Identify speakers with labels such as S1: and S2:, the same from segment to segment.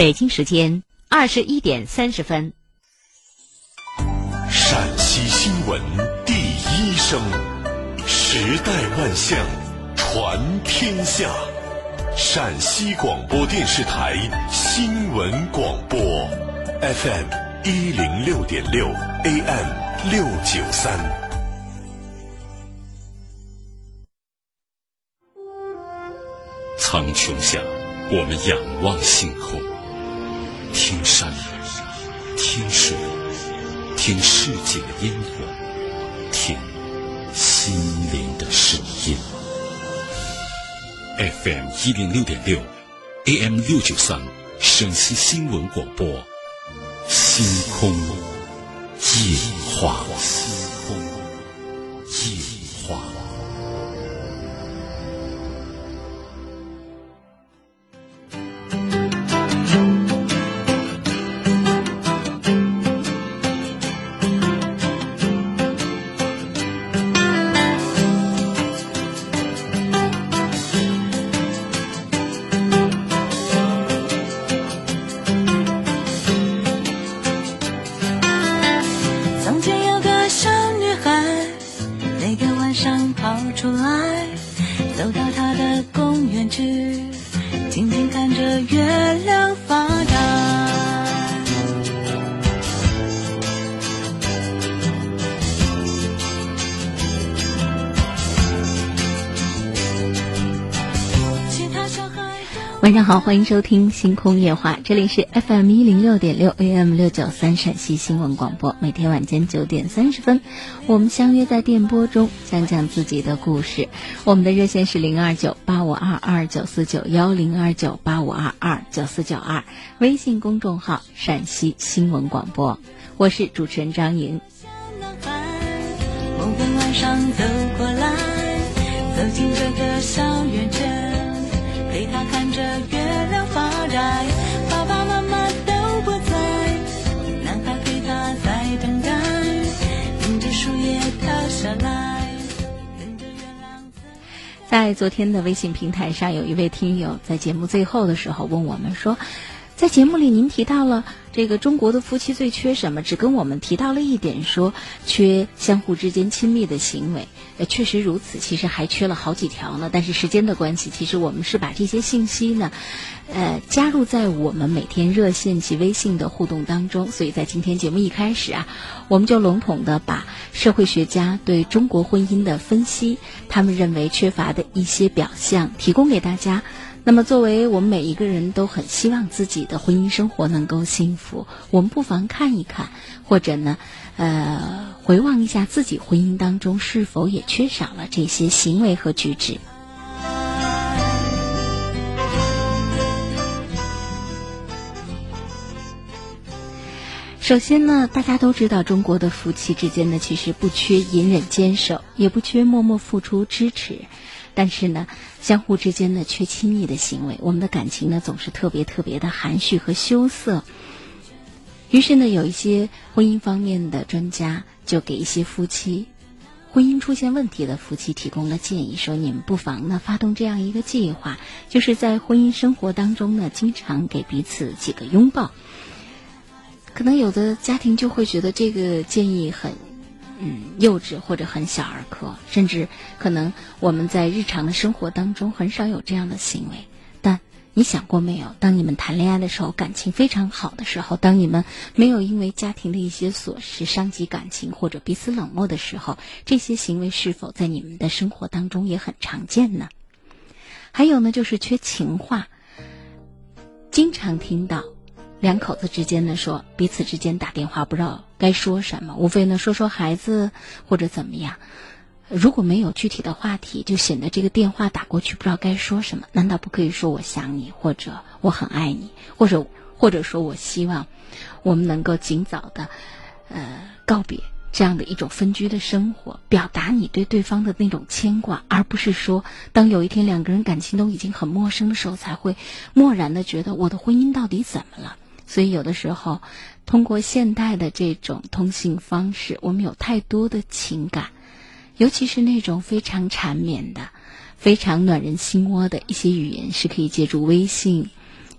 S1: 北京时间二十一点三十分。
S2: 陕西新闻第一声，时代万象，传天下。陕西广播电视台新闻广播，FM 一零六点六，AM 六九三。
S3: 苍穹下，我们仰望星空，听山，听水，听世界的烟火，听心灵的声音。FM 一零六点六，AM 六九三，陕西新闻广播，星空夜话。
S1: 欢迎收听《星空夜话》，这里是 FM 一零六点六 AM 六九三陕西新闻广播。每天晚间九点三十分，我们相约在电波中讲讲自己的故事。我们的热线是零二九八五二二九四九幺零二九八五二二九四九二，微信公众号陕西新闻广播。我是主持人张莹。
S4: 某个晚上走在
S1: 昨天的微信平台上，有一位听友在节目最后的时候问我们说，在节目里您提到了这个中国的夫妻最缺什么，只跟我们提到了一点说缺相互之间亲密的行为。呃，确实如此，其实还缺了好几条呢。但是时间的关系，其实我们是把这些信息呢，呃，加入在我们每天热线及微信的互动当中。所以在今天节目一开始啊，我们就笼统的把社会学家对中国婚姻的分析，他们认为缺乏的一些表象提供给大家。那么，作为我们每一个人都很希望自己的婚姻生活能够幸福，我们不妨看一看，或者呢，呃，回望一下自己婚姻当中是否也缺少了这些行为和举止。首先呢，大家都知道，中国的夫妻之间呢，其实不缺隐忍坚守，也不缺默默付出支持，但是呢，相互之间呢，缺亲密的行为，我们的感情呢，总是特别特别的含蓄和羞涩。于是呢，有一些婚姻方面的专家就给一些夫妻婚姻出现问题的夫妻提供了建议，说你们不妨呢发动这样一个计划，就是在婚姻生活当中呢，经常给彼此几个拥抱。可能有的家庭就会觉得这个建议很，嗯，幼稚或者很小儿科，甚至可能我们在日常的生活当中很少有这样的行为。但你想过没有？当你们谈恋爱的时候，感情非常好的时候，当你们没有因为家庭的一些琐事伤及感情或者彼此冷漠的时候，这些行为是否在你们的生活当中也很常见呢？还有呢，就是缺情话，经常听到。两口子之间呢，说彼此之间打电话不知道该说什么，无非呢说说孩子或者怎么样。如果没有具体的话题，就显得这个电话打过去不知道该说什么。难道不可以说我想你，或者我很爱你，或者或者说我希望我们能够尽早的呃告别，这样的一种分居的生活，表达你对对方的那种牵挂，而不是说当有一天两个人感情都已经很陌生的时候，才会漠然的觉得我的婚姻到底怎么了。所以有的时候，通过现代的这种通信方式，我们有太多的情感，尤其是那种非常缠绵的、非常暖人心窝的一些语言，是可以借助微信、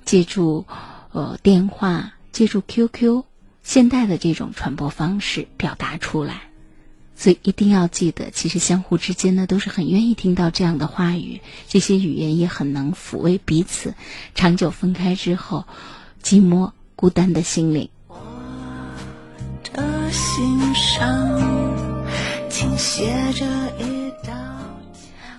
S1: 借助呃电话、借助 QQ。现代的这种传播方式表达出来，所以一定要记得，其实相互之间呢都是很愿意听到这样的话语，这些语言也很能抚慰彼此长久分开之后寂寞孤单的心灵。
S4: 我的心上倾斜着一。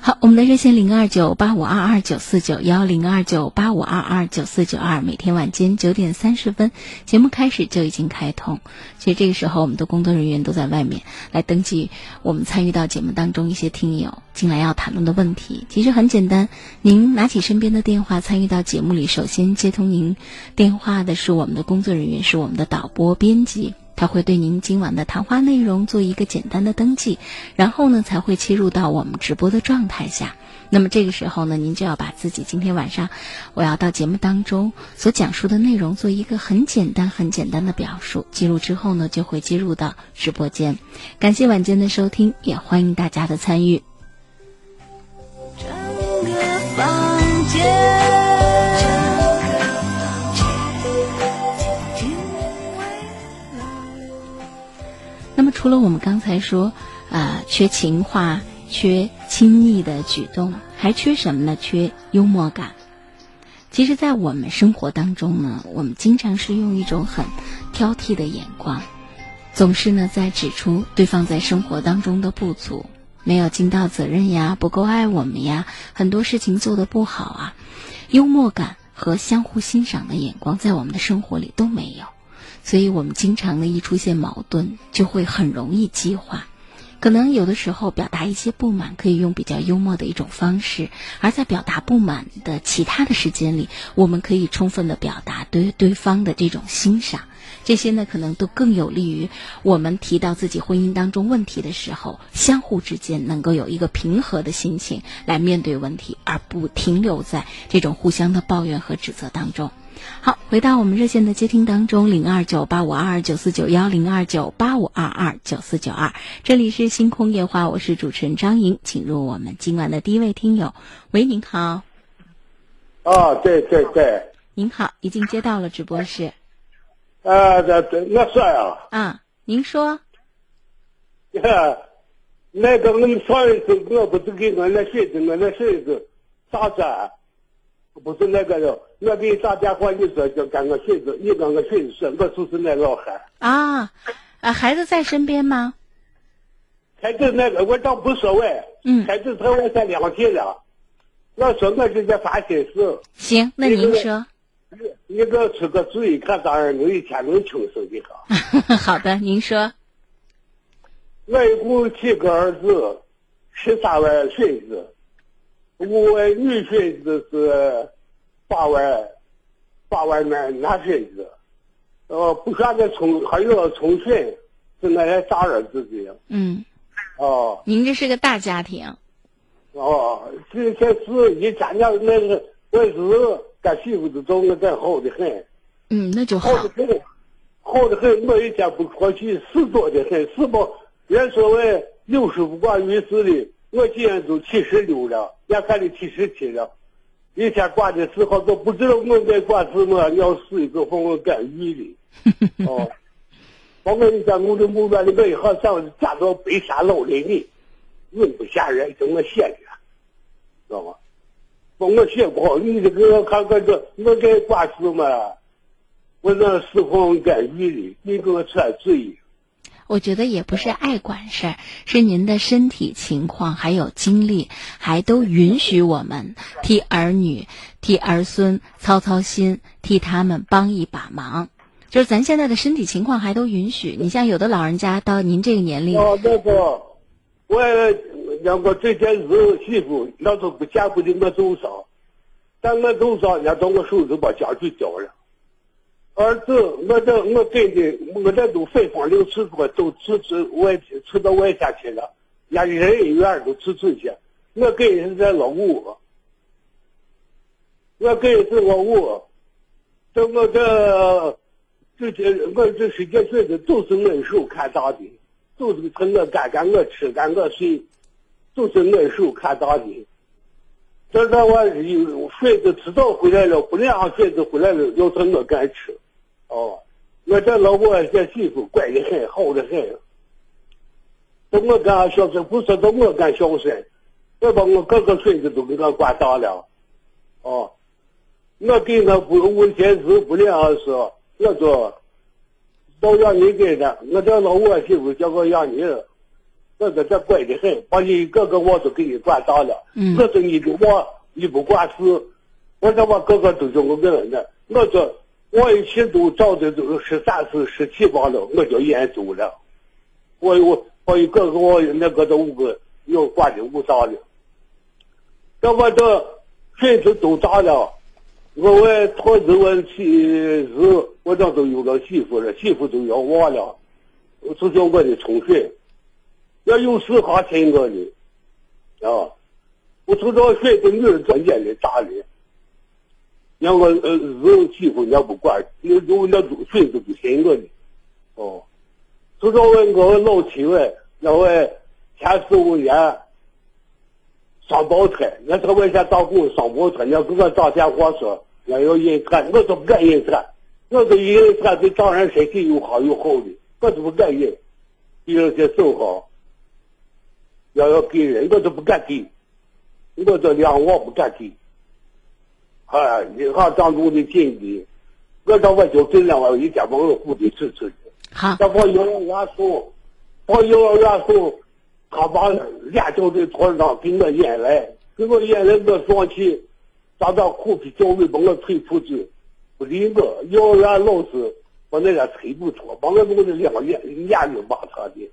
S1: 好，我们的热线零二九八五二二九四九幺零二九八五二二九四九二，每天晚间九点三十分，节目开始就已经开通。其实这个时候，我们的工作人员都在外面来登记我们参与到节目当中一些听友进来要谈论的问题。其实很简单，您拿起身边的电话参与到节目里，首先接通您电话的是我们的工作人员，是我们的导播编辑。他会对您今晚的谈话内容做一个简单的登记，然后呢才会切入到我们直播的状态下。那么这个时候呢，您就要把自己今天晚上我要到节目当中所讲述的内容做一个很简单、很简单的表述。记录之后呢，就会接入到直播间。感谢晚间的收听，也欢迎大家的参与。
S4: 整个房间。
S1: 那么除了我们刚才说，啊，缺情话、缺亲昵的举动，还缺什么呢？缺幽默感。其实，在我们生活当中呢，我们经常是用一种很挑剔的眼光，总是呢在指出对方在生活当中的不足，没有尽到责任呀，不够爱我们呀，很多事情做得不好啊。幽默感和相互欣赏的眼光，在我们的生活里都没有。所以我们经常呢，一出现矛盾，就会很容易激化。可能有的时候表达一些不满，可以用比较幽默的一种方式；而在表达不满的其他的时间里，我们可以充分的表达对对方的这种欣赏。这些呢，可能都更有利于我们提到自己婚姻当中问题的时候，相互之间能够有一个平和的心情来面对问题，而不停留在这种互相的抱怨和指责当中。好，回到我们热线的接听当中，零二九八五二二九四九幺零二九八五二二九四九二，这里是星空夜话，我是主持人张莹，请入我们今晚的第一位听友。喂，您好。
S5: 啊，对对对。
S1: 您好，已经接到了直播室。
S5: 啊，这这我说呀。
S1: 啊，您说。
S5: 那个我们上一次我不是给我那孙子，我那孙子打针。不是那个了，我给你打电话，你说就跟我孙子，你跟我孙子说，我就是那老汉。
S1: 啊，啊，孩子在身边吗？
S5: 孩子那个我倒无所谓。
S1: 嗯。
S5: 孩子在外才两天了，我说我就在烦心事。
S1: 行，那您说。
S5: 你你给我出个主意，看咋样能一天能轻松一
S1: 下。好的，您说。
S5: 我一共七个儿子，十三万孙子。我女孙子是八万，八万男男孙子，呃，不算的从还有从孙，是那些大儿子的。
S1: 嗯。
S5: 哦。
S1: 您这是个大家庭。
S5: 哦，这这是一家家那个我是干媳妇子做，我真好的很。
S1: 嗯，那就
S5: 好。好的很，好的很，我一天不出去，事多的很，是不？人所谓有事不管于事的。我今年都七十六了，眼看的七十七了。一天管的时候都不知道我该管什么，要死一个风干雨 的。哦，包括你讲，我的目标的每一行上嫁到北山老林里，人不吓人，就我写的，知道吗？把我写不好，你这个看看这，我该管什么？我那时风干雨的，你给我出主意。
S1: 我觉得也不是爱管事儿，是您的身体情况还有精力还都允许我们替儿女、替儿孙操操心，替他们帮一把忙。就是咱现在的身体情况还都允许。你像有的老人家到您这个年龄，
S5: 哦，那个，我让我这件儿媳妇，那都不见不得我多少，但我多少，人家到我手里把家具交了。儿子，我这我给的，我这都分房六次多，都辞职外辞到外县去了，连人医院都辞退去。我给人在老五，我给是老五，这我这这这我这十几岁的都是俺手看大的，都是从我干干我吃干我睡，都是俺手看大的。这这我有孙子迟早回来了，不让孙子回来了，要从我干吃。哦，我这老婆这媳妇乖得很，好的很。等我干孝顺，不说等我干孝顺，我把我各个孙子都给他管大了。哦，我给他不问些事不良事，我说都让你给的。我这老婆媳妇叫我让你，我说这乖得很，把你各个我都给你管大了。
S1: 嗯
S5: 我说你就我你不管事，我说我哥哥都叫我个人的，我说。我一起都找的都是十三岁、十七八了，我就演走了。我我我一个个我那个都五个要管的五大了。那我这孙子都大了，我我讨子我妻子，我这都有个媳妇了，媳妇都要娃了，就叫我的同学，要有事还听我的，啊，我从这孙子女儿做眼里大的。让我呃儿媳妇也不管，有有那种孙子不听我的，哦，就说我我老七位，那我前四五年上报车，那他外县打工上报车，要给我打电话说要要引产，我都不敢引产，我说引产对丈人身体有好有好的，我都不敢引，第二天走好，要要给人我都不敢给，我这两万不敢给。啊，银行账户的紧的，我这我就尽量我一天往我户里支出去。
S1: 好，
S5: 这帮幼儿园送，帮幼儿园送，他把连教的托上给我引来，给我引来我生气，咋咋苦皮教育把我推出去，不理我。幼儿园老师把那个推不出，把我弄得两眼眼睛巴他的，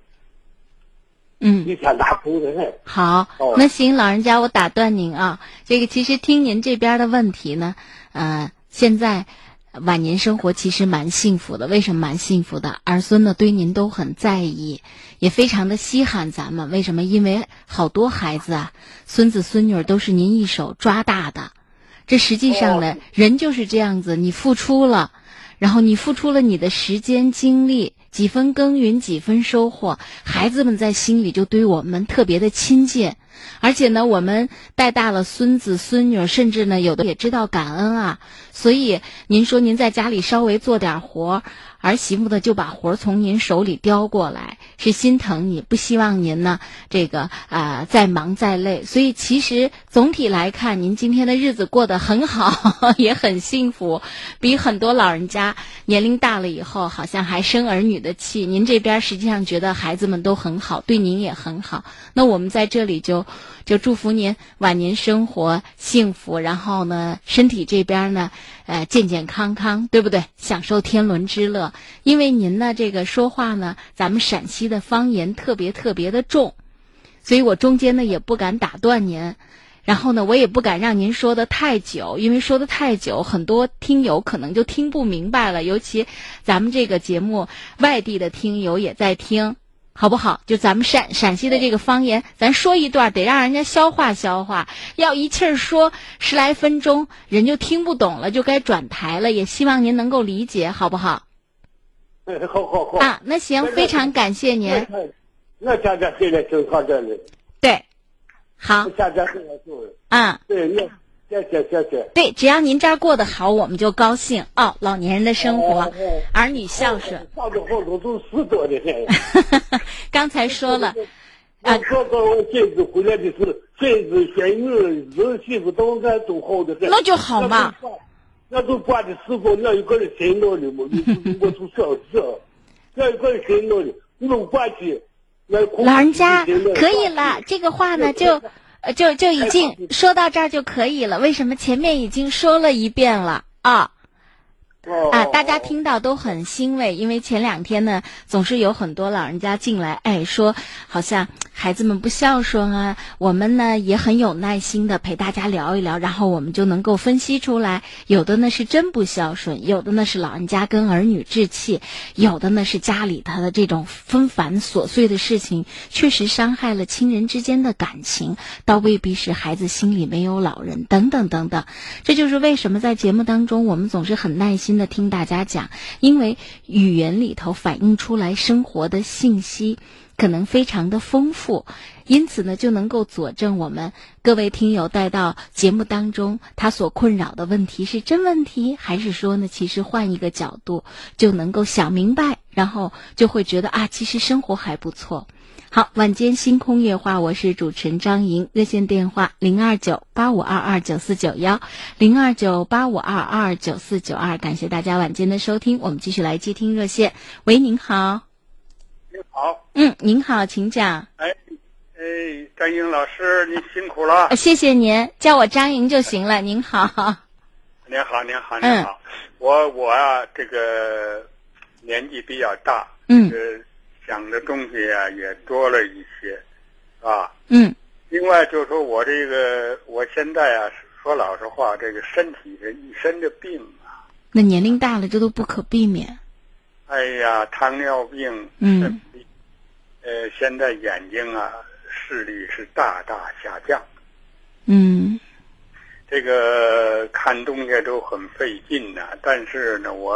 S1: 嗯。
S5: 一天打苦的很。
S1: 好
S5: 哦，
S1: 那行，老人家，我打断您啊。这个其实听您这边的问题呢，呃，现在晚年生活其实蛮幸福的。为什么蛮幸福的？儿孙呢对您都很在意，也非常的稀罕咱们。为什么？因为好多孩子啊，孙子孙女儿都是您一手抓大的。这实际上呢，人就是这样子，你付出了，然后你付出了你的时间精力，几分耕耘几分收获，孩子们在心里就对我们特别的亲近。而且呢，我们带大了孙子孙女儿，甚至呢，有的也知道感恩啊。所以您说您在家里稍微做点活儿，媳妇呢就把活儿从您手里叼过来，是心疼你，不希望您呢这个啊、再忙再累。所以其实总体来看，您今天的日子过得很好，也很幸福，比很多老人家年龄大了以后好像还生儿女的气。您这边实际上觉得孩子们都很好，对您也很好。那我们在这里就就祝福您晚年生活幸福，然后呢，身体这边呢，呃，健健康康，对不对？享受天伦之乐。因为您呢，这个说话呢，咱们陕西的方言特别特别的重，所以我中间呢也不敢打断您。然后呢，我也不敢让您说的太久，因为说的太久，很多听友可能就听不明白了。尤其咱们这个节目，外地的听友也在听，好不好？就咱们陕陕西的这个方言，咱说一段，得让人家消化消化。要一气儿说十来分钟，人就听不懂了，就该转台了。也希望您能够理解，好不好？
S5: 哎，好好好。
S1: 啊，那行，非常感谢您。
S5: 那家家现在回来听他这里，
S1: 对，好
S5: 我，现在回来听。
S1: 啊。
S5: 对，那谢谢谢谢。
S1: 对，只要您这儿过得好，我们就高兴哦。老年人的生活儿女孝顺。
S5: 都死多。
S1: 刚才说了，
S5: 啊哥哥我孙子回来的是孙子孙女儿媳妇都俺都好的很。
S1: 那就好嘛。
S5: 那都管的师傅，那一个人的嘛，我小事，那一个人的，你们管起。那
S1: 老人家可以了，这个话呢就。呃，就就已经 说到这儿就可以了。为什么前面已经说了一遍了啊？啊，大家听到都很欣慰，因为前两天呢，总是有很多老人家进来，哎，说好像孩子们不孝顺啊，我们呢也很有耐心的陪大家聊一聊，然后我们就能够分析出来，有的呢是真不孝顺，有的呢是老人家跟儿女置气，有的呢是家里他的这种纷繁琐碎的事情，确实伤害了亲人之间的感情，倒未必是孩子心里没有老人，等等等等。这就是为什么在节目当中，我们总是很耐心真的听大家讲，因为语言里头反映出来生活的信息可能非常的丰富，因此呢，就能够佐证我们各位听友带到节目当中他所困扰的问题是真问题，还是说呢，其实换一个角度就能够想明白，然后就会觉得啊，其实生活还不错。好，晚间星空夜话，我是主持人张莹，热线电话零二九八五二二九四九幺，零二九八五二二九四九二，感谢大家晚间的收听，我们继续来接听热线。喂，您好，
S6: 您好，
S1: 嗯，您好，请讲。
S6: 哎，哎，张莹老师，您辛苦了
S1: 呃。谢谢您，叫我张莹就行了。您好，
S6: 您好，您好，
S1: 嗯
S6: 您好。我我啊，这个年纪比较大，
S1: 嗯
S6: 这个想的东西啊也多了一些，啊。
S1: 嗯
S6: 另外就是说我这个我现在啊，说老实话，这个身体这一身的病啊，
S1: 那年龄大了，这都不可避免。
S6: 哎呀，糖尿病、
S1: 嗯，
S6: 呃，现在眼睛啊视力是大大下降，
S1: 嗯
S6: 这个看东西都很费劲呐、但是呢，我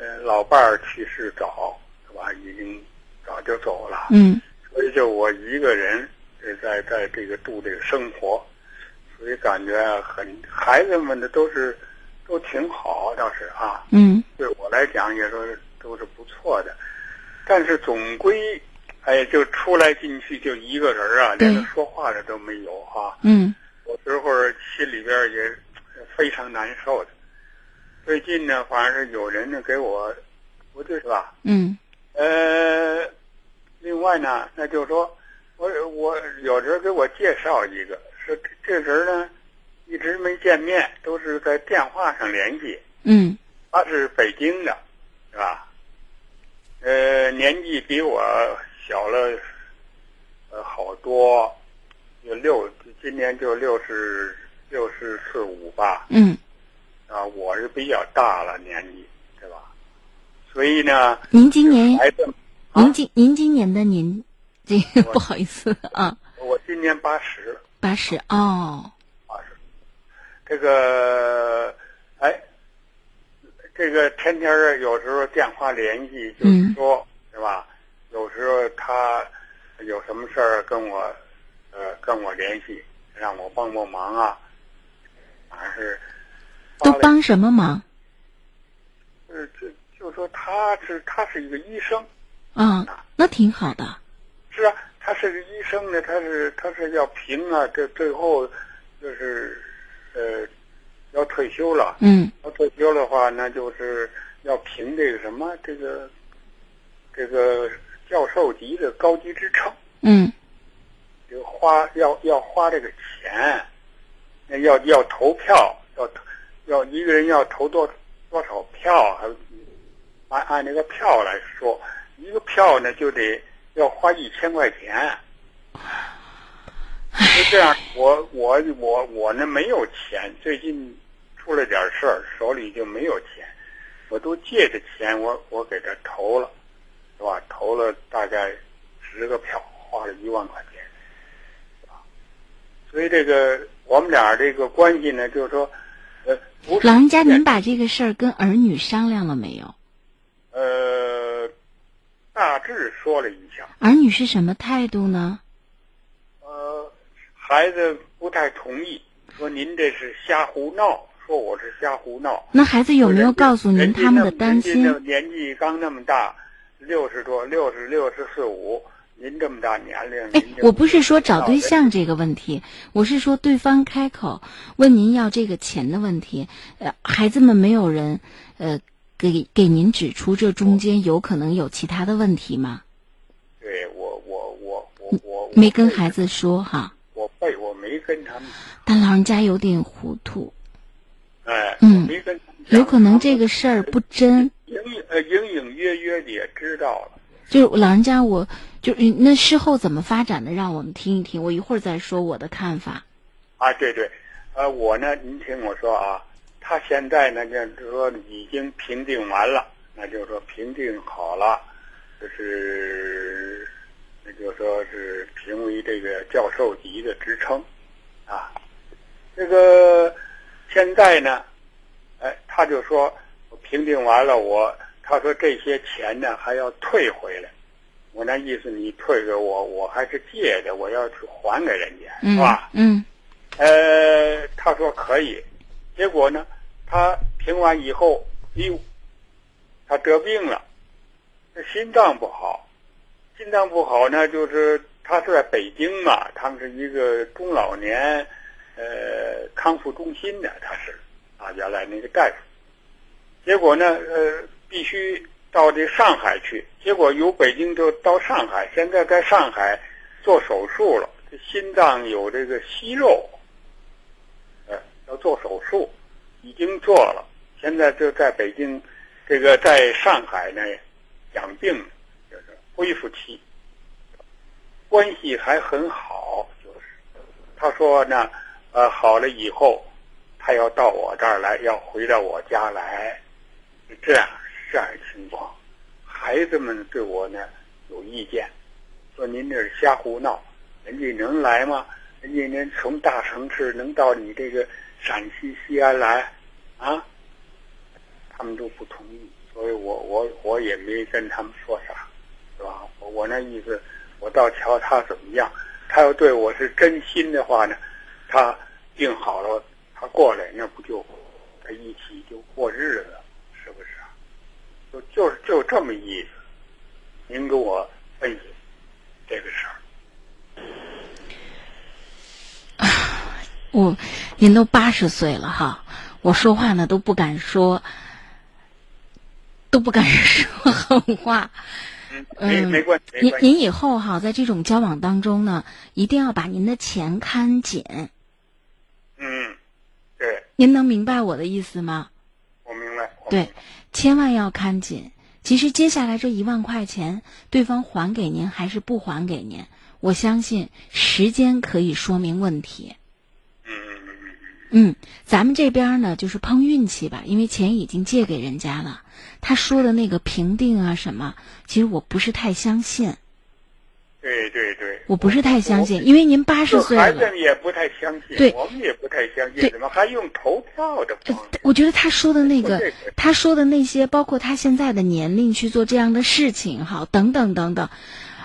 S6: 呃老伴儿去世早，是吧？已经早就走了，
S1: 嗯
S6: 所以就我一个人呃在在这个度这个生活，所以感觉啊很孩子们的都是都挺好，倒是啊。
S1: 嗯
S6: 对我来讲也都是都是不错的，但是总归，哎，就出来进去就一个人啊，连个说话的都没有啊，
S1: 嗯
S6: 有时候心里边也非常难受的。最近呢，反正是有人呢给我，不对是吧？
S1: 嗯
S6: 呃，另外呢，那就是说，我我有人给我介绍一个，是这这人呢一直没见面，都是在电话上联系。
S1: 嗯
S6: 他是北京的，是吧？呃，年纪比我小了，呃，好多，有六，今年就六十六十四五吧，
S1: 嗯，
S6: 啊，我是比较大了年纪，对吧？所以呢，
S1: 您今年
S6: 孩子，啊
S1: 您今您今年的您，这个不好意思啊，
S6: 我今年八十，
S1: 八十哦，
S6: 八十，这个，哎，这个天天儿有时候电话联系，就是说，是吧？有时候他有什么事儿跟我，呃，跟我联系，让我帮帮忙啊。还是
S1: 都帮什么忙？
S6: 呃，就就说他是他是一个医生，
S1: 啊？那挺好的。
S6: 是啊，他是个医生呢，他是他是要评啊，这最后就是呃要退休了。
S1: 嗯
S6: 要退休的话，那就是要评这个什么这个这个教授级的高级职称，
S1: 嗯
S6: 这个花要要花这个钱，那要要投票，要要一个人要投多多少票，还有按按那个票来说，一个票呢就得要花一千块钱。就这样，我我我我呢没有钱，最近出了点事儿，手里就没有钱，我都借的钱，我我给他投了，是吧？投了大概十个票，花了一万块钱，是吧？所以这个我们俩这个关系呢，就是说，呃，
S1: 老人家，您把这个事儿跟儿女商量了没有？
S6: 呃大致说了一下，
S1: 儿女是什么态度呢？
S6: 呃，孩子不太同意，说您这是瞎胡闹，说我是瞎胡闹。
S1: 那孩子有没有告诉您他们的担心？
S6: 年纪刚那么大，六十多，六十六十四五，您这么大年龄，
S1: 哎我不是说找对象这个问题，我是说对方开口问您要这个钱的问题，呃，孩子们没有人，呃，给给您指出这中间有可能有其他的问题吗？
S6: 对我我我我我
S1: 没跟孩，子说哈，
S6: 我背我没跟他们，
S1: 但老人家有点糊涂。
S6: 哎，
S1: 嗯
S6: 没跟
S1: 有可能这个事儿不真，
S6: 隐呃隐隐约约的也知道了。
S1: 就是老人家我，就那事后怎么发展的，让我们听一听。我一会儿再说我的看法。
S6: 啊，对对，呃，我呢，您听我说啊，他现在呢，就是说已经评定完了，那就是说评定好了，就是那就说是评为这个教授级的职称，啊，这个现在呢，哎，他就说评定完了，我他说这些钱呢还要退回来，我那意思你退给我，我还是借的，我要去还给人家，是吧？
S1: 嗯。
S6: 呃，他说可以，结果呢，他评完以后，哟，他得病了，心脏不好，心脏不好呢，就是他是在北京嘛，他们是一个中老年呃康复中心的，他是啊原来那个大夫，结果呢，呃，必须到这上海去，结果由北京就到上海，现在在上海做手术了，这心脏有这个息肉。要做手术，已经做了，现在就在北京，这个在上海呢养病，就是恢复期，关系还很好。就是他说呢，呃，好了以后，他要到我这儿来，要回到我家来，是这样这样情况。孩子们对我呢有意见，说您这是瞎胡闹，人家能来吗？人家能从大城市能到你这个。陕西西安来，啊，他们都不同意，所以我我我也没跟他们说啥，是吧？我我那意思，我倒瞧他怎么样。他要对我是真心的话呢，他病好了，他过来，那不就他一起就过日子，是不是？就就是就这么意思。您给我分析这个事儿。
S1: 我，您都八十岁了哈，我说话呢都不敢说，都不敢说狠话。
S6: 嗯，没关系。
S1: 您您以后哈，在这种交往当中呢，一定要把您的钱看紧。
S6: 嗯，对。
S1: 您能明白我的意思吗？
S6: 我明白。
S1: 对，千万要看紧。其实接下来这一万块钱，对方还给您还是不还给您，我相信时间可以说明问题。嗯，咱们这边呢，就是碰运气吧，因为钱已经借给人家了。他说的那个评定啊什么，其实我不是太相信。
S6: 对对对，
S1: 我不是太相信，因为您八十岁了。孩
S6: 子也不太相信，
S1: 对，
S6: 我们也不太相信，怎么还用投票的方式？
S1: 我觉得他说的那个，他说的那些，包括他现在的年龄去做这样的事情，哈，等等等等，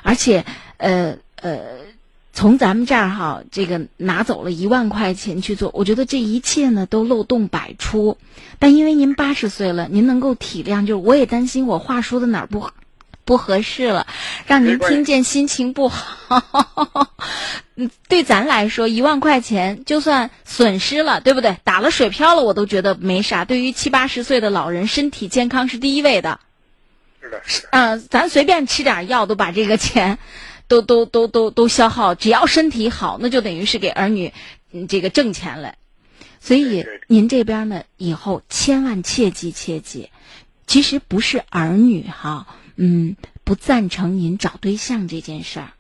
S1: 而且，呃呃。从咱们这儿哈，这个拿走了一万块钱去做，我觉得这一切呢都漏洞百出。但因为您八十岁了，您能够体谅，就是我也担心我话说的哪儿不不合适了，让您听见心情不好。嗯，对咱来说，一万块钱就算损失了，对不对？打了水漂了，我都觉得没啥。对于七八十岁的老人，身体健康是第一位的。
S6: 是的，是。
S1: 嗯，咱随便吃点药都把这个钱。都都都都都消耗，只要身体好，那就等于是给儿女这个挣钱了。所以您这边呢，以后千万切记切记。其实不是儿女哈，嗯，不赞成您找对象这件事儿。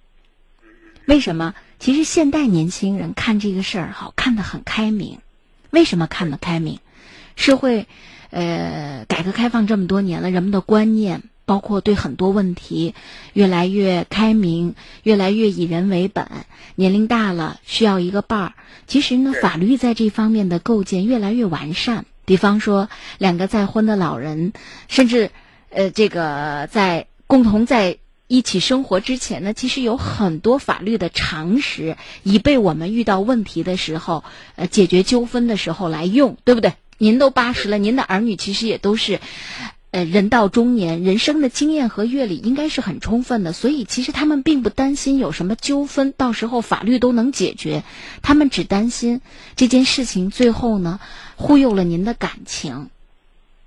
S1: 为什么？其实现代年轻人看这个事儿哈，看得很开明。为什么看得开明？社会，呃，改革开放这么多年了，人们的观念。包括对很多问题越来越开明，越来越以人为本。年龄大了需要一个伴儿。其实呢，法律在这方面的构建越来越完善。比方说，两个再婚的老人，甚至呃，这个在共同在一起生活之前呢，其实有很多法律的常识，以被我们遇到问题的时候，呃，解决纠纷的时候来用，对不对？您都八十了，您的儿女其实也都是。呃，人到中年，人生的经验和阅历应该是很充分的，所以其实他们并不担心有什么纠纷，到时候法律都能解决。他们只担心这件事情最后呢，忽悠了您的感情。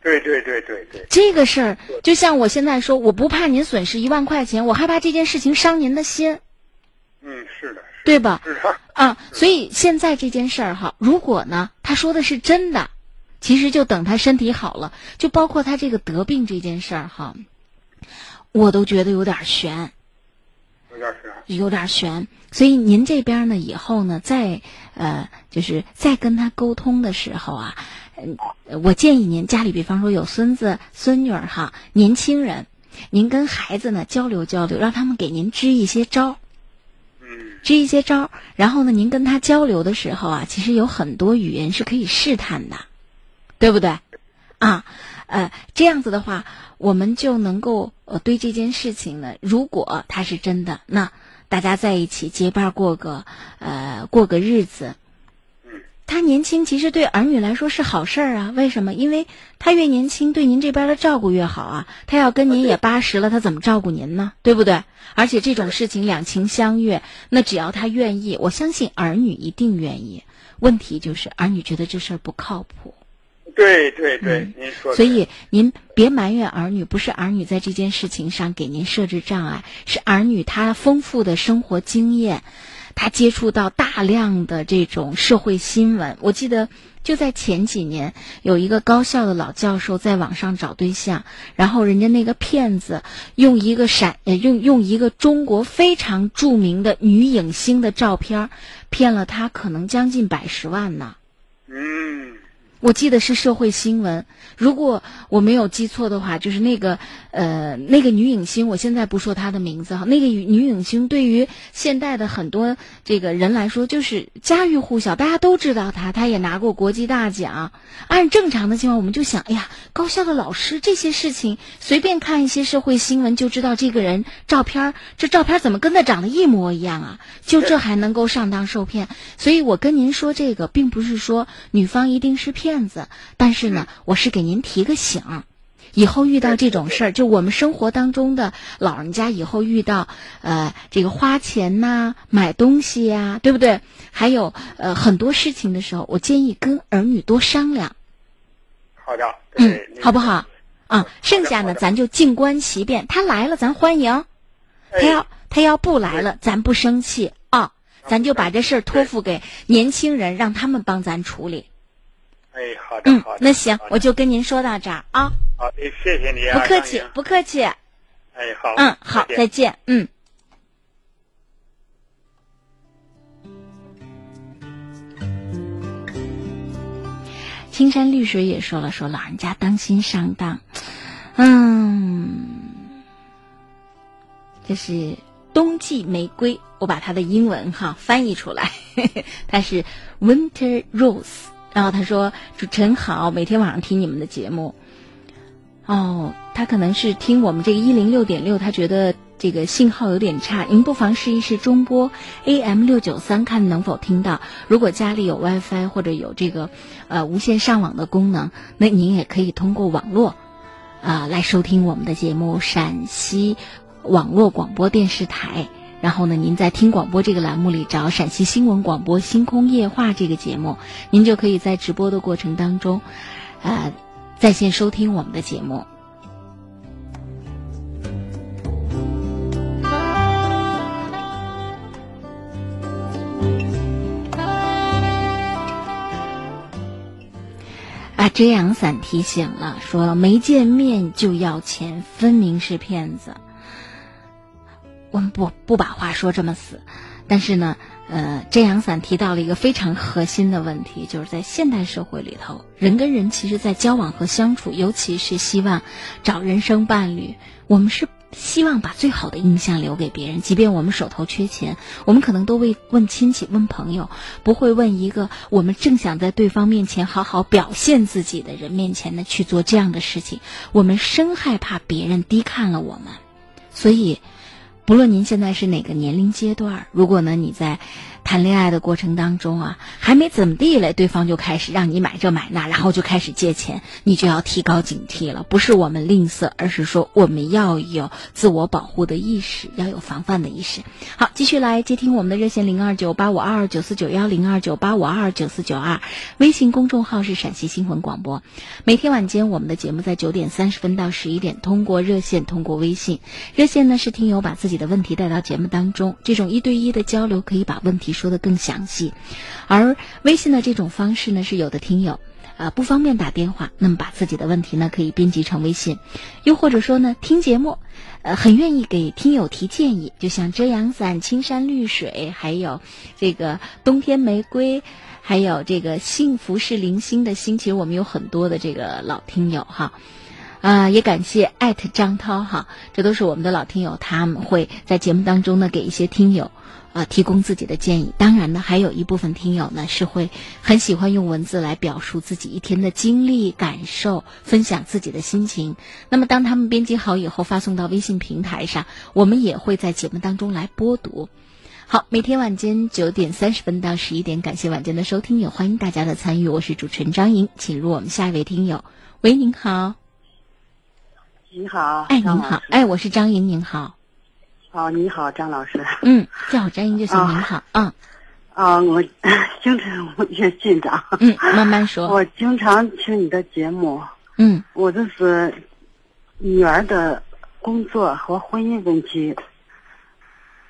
S6: 对对对对对。
S1: 这个事儿就像我现在说，我不怕您损失一万块钱，我害怕这件事情伤您的心。
S6: 嗯，是的。
S1: 对吧？
S6: 是的。
S1: 啊，所以现在这件事儿哈，如果呢，他说的是真的。其实就等他身体好了，就包括他这个得病这件事儿哈，我都觉得有点悬。
S6: 有点悬。
S1: 有点悬，所以您这边呢，以后呢，再呃，就是再跟他沟通的时候啊，嗯、我建议您家里，比方说有孙子、孙女儿哈，年轻人，您跟孩子呢交流交流，让他们给您支一些招儿，
S6: 嗯
S1: 支一些招儿。然后呢，您跟他交流的时候啊，其实有很多语言是可以试探的，对不对？啊，呃，这样子的话，我们就能够呃对这件事情呢，如果它是真的，那大家在一起结伴过个呃过个日子。他年轻其实对儿女来说是好事儿啊，为什么？因为他越年轻，对您这边的照顾越好啊。他要跟您也八十了，他怎么照顾您呢？对不对？而且这种事情两情相悦，那只要他愿意，我相信儿女一定愿意。问题就是儿女觉得这事儿不靠谱。
S6: 对对对，您说
S1: 所以您别埋怨儿女，不是儿女在这件事情上给您设置障碍，是儿女他丰富的生活经验，他接触到大量的这种社会新闻。我记得就在前几年，有一个高校的老教授在网上找对象，然后人家那个骗子用一个闪呃用用一个中国非常著名的女影星的照片，骗了他可能将近百十万呢。
S6: 嗯，
S1: 我记得是社会新闻，如果我没有记错的话，就是那个呃那个女影星，我现在不说她的名字哈。那个女影星对于现代的很多这个人来说，就是家喻户晓，大家都知道她，她也拿过国际大奖。按正常的情况，我们就想，哎呀，高校的老师这些事情，随便看一些社会新闻就知道这个人照片，这照片怎么跟他长得一模一样啊？就这还能够上当受骗？所以我跟您说这个，并不是说女方一定是骗子，但是呢，我是给您提个醒。以后遇到这种事儿，就我们生活当中的老人家，以后遇到呃这个花钱呐、买东西呀、对不对？还有呃很多事情的时候，我建议跟儿女多商量，
S6: 好的，
S1: 嗯好不好？啊，剩下
S6: 的
S1: 呢咱就静观其变。他来了，咱欢迎；他要他要不来了，咱不生气啊，咱就把这事儿托付给年轻人，让他们帮咱处理。
S6: 哎，好的，
S1: 嗯
S6: 好的，，
S1: 那行我就跟您说到这儿啊，
S6: 好的，谢谢你啊，
S1: 不客气不客气。
S6: 哎，好，
S1: 嗯，好，
S6: 再见
S1: 再见。嗯。青山绿水也说了，说老人家当心上当。嗯，这是冬季玫瑰，我把它的英文哈翻译出来，它是 Winter Rose。然后他说：“主持人好，每天晚上听你们的节目。”哦，他可能是听我们这个一零六点六，他觉得这个信号有点差。您不妨试一试中波 AM 六九三，看能否听到。如果家里有 WiFi 或者有这个呃无线上网的功能，那您也可以通过网络啊、来收听我们的节目，陕西网络广播电视台。然后呢，您在听广播这个栏目里找陕西新闻广播《星空夜话》这个节目，您就可以在直播的过程当中，呃，在线收听我们的节目。啊，遮阳伞提醒了，说没见面就要钱，分明是骗子。我们不不把话说这么死，但是呢，呃，遮阳伞提到了一个非常核心的问题，就是在现代社会里头，人跟人其实，在交往和相处，尤其是希望找人生伴侣，我们是希望把最好的印象留给别人，即便我们手头缺钱，我们可能都会问亲戚、问朋友，不会问一个我们正想在对方面前好好表现自己的人面前呢去做这样的事情。我们生害怕别人低看了我们，所以。无论您现在是哪个年龄阶段，如果呢你在谈恋爱的过程当中啊，还没怎么地嘞，对方就开始让你买这买那，然后就开始借钱，你就要提高警惕了。不是我们吝啬，而是说我们要有自我保护的意识，要有防范的意识。好，继续来接听我们的热线零二九八五二二九四九幺零二九八五二二九四九二，微信公众号是陕西新闻广播。每天晚间我们的节目在九点三十分到十一点通过热线，通过微信。热线呢是听友把自己的问题带到节目当中，这种一对一的交流可以把问题。题说的更详细。而微信的这种方式呢，是有的听友。啊，不方便打电话，那么把自己的问题呢可以编辑成微信，又或者说呢听节目，呃，很愿意给听友提建议，就像遮阳伞、青山绿水，还有这个冬天玫瑰，还有这个幸福是零星的星，其实我们有很多的这个老听友哈，啊，也感谢艾特张涛哈，这都是我们的老听友，他们会在节目当中呢给一些听友。啊，提供自己的建议。当然呢，还有一部分听友呢是会很喜欢用文字来表述自己一天的经历、感受，分享自己的心情。那么，当他们编辑好以后发送到微信平台上，我们也会在节目当中来播读。好，每天晚间九点三十分到十一点，感谢晚间的收听，也欢迎大家的参与。我是主持人张莹，请入我们下一位听友。喂，您好。
S7: 你好。
S1: 哎，您好。哎，我是张莹，您好。
S7: 哦，你好，张老师。
S1: 嗯，叫我张英就行。您好，嗯。
S7: 啊，我经常我也紧张。
S1: 嗯，慢慢说。
S7: 我经常听你的节目。
S1: 嗯。
S7: 我这是女儿的工作和婚姻问题，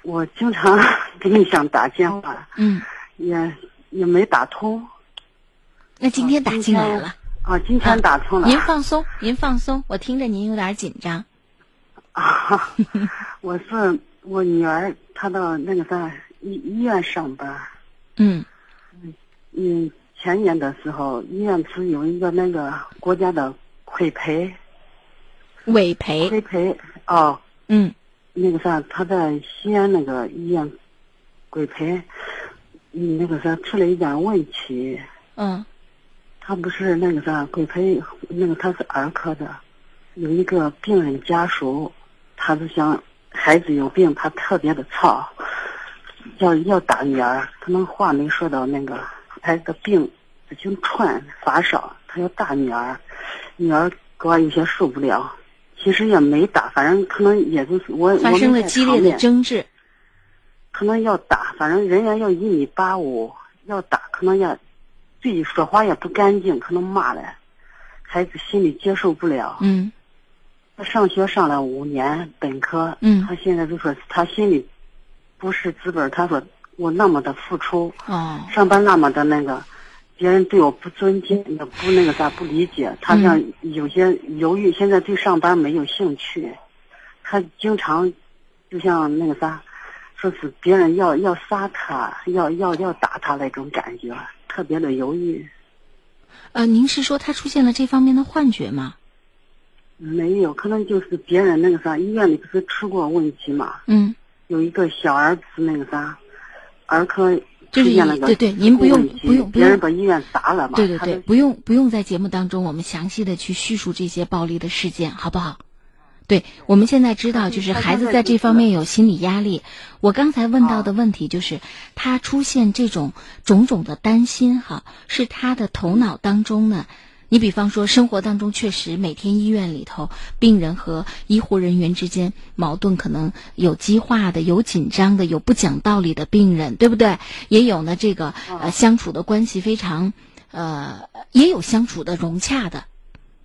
S7: 我经常给你想打电话。
S1: 嗯。
S7: 也也没打通。
S1: 那今天打进来了。
S7: 啊，今天打通了。
S1: 您放松，您放松，我听着您有点紧张。
S7: 啊，我是我女儿，她到那个啥医医院上班。
S1: 嗯，
S7: 嗯，前年的时候，医院不是有一个那个国家的规培、
S1: 委赔、
S7: 亏赔哦。
S1: 嗯，
S7: 那个啥，他在西安那个医院规培，嗯，那个啥出了一点问题。
S1: 嗯，
S7: 他不是那个啥规培，那个他是儿科的，有一个病人家属。他就想孩子有病，他特别的操，要要打女儿。可能话没说到那个，他的病已经串发烧，他要打女儿，女儿哥有些受不了。其实也没打，反正可能也就是我
S1: 发生了激烈的争执，
S7: 可能要打，反正人家要一米八五，要打可能要，自己说话也不干净，可能骂了，孩子心里接受不了。
S1: 嗯。
S7: 上学上了五年本科，
S1: 嗯，
S7: 他现在就说他心里不是滋味他说我那么的付出，
S1: 哦，
S7: 上班那么的那个，别人对我不尊敬，也不那个啥不理解，他像有些犹豫，现在对上班没有兴趣，他经常就像那个啥，说是别人要要杀他，要要要打他那种感觉，特别的犹豫。
S1: 呃，您是说他出现了这方面的幻觉吗？
S7: 没有，可能就是别人那个啥，医院里不是出过问题嘛？
S1: 嗯，
S7: 有一个小儿子那个啥，儿科
S1: 就是对对，您不用不用，
S7: 别人把医院砸了嘛？
S1: 对对对，不用不用在节目当中我们详细的去叙述这些暴力的事件，好不好？对，我们现在知道就是孩子在这方面有心理压力。我刚才问到的问题就是他出现这种种种的担心，哈，是他的头脑当中呢。你比方说，生活当中确实每天医院里头，病人和医护人员之间矛盾可能有激化的，有紧张的，有不讲道理的病人，对不对？也有呢，这个呃相处的关系非常，呃，也有相处的融洽的，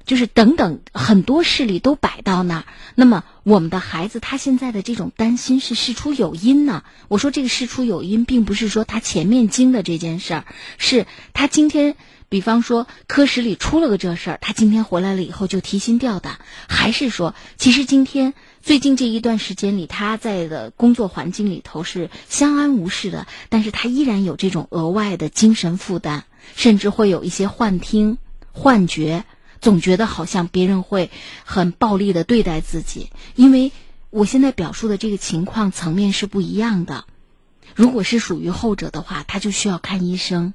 S1: 就是等等很多事例都摆到那儿。那么我们的孩子他现在的这种担心是事出有因呢？我说这个事出有因，并不是说他前面经的这件事儿，是他今天。比方说，科室里出了个这事儿，他今天回来了以后就提心吊胆，还是说，其实今天最近这一段时间里，他在的工作环境里头是相安无事的，但是他依然有这种额外的精神负担，甚至会有一些幻听、幻觉，总觉得好像别人会很暴力的对待自己。因为我现在表述的这个情况层面是不一样的，如果是属于后者的话，他就需要看医生。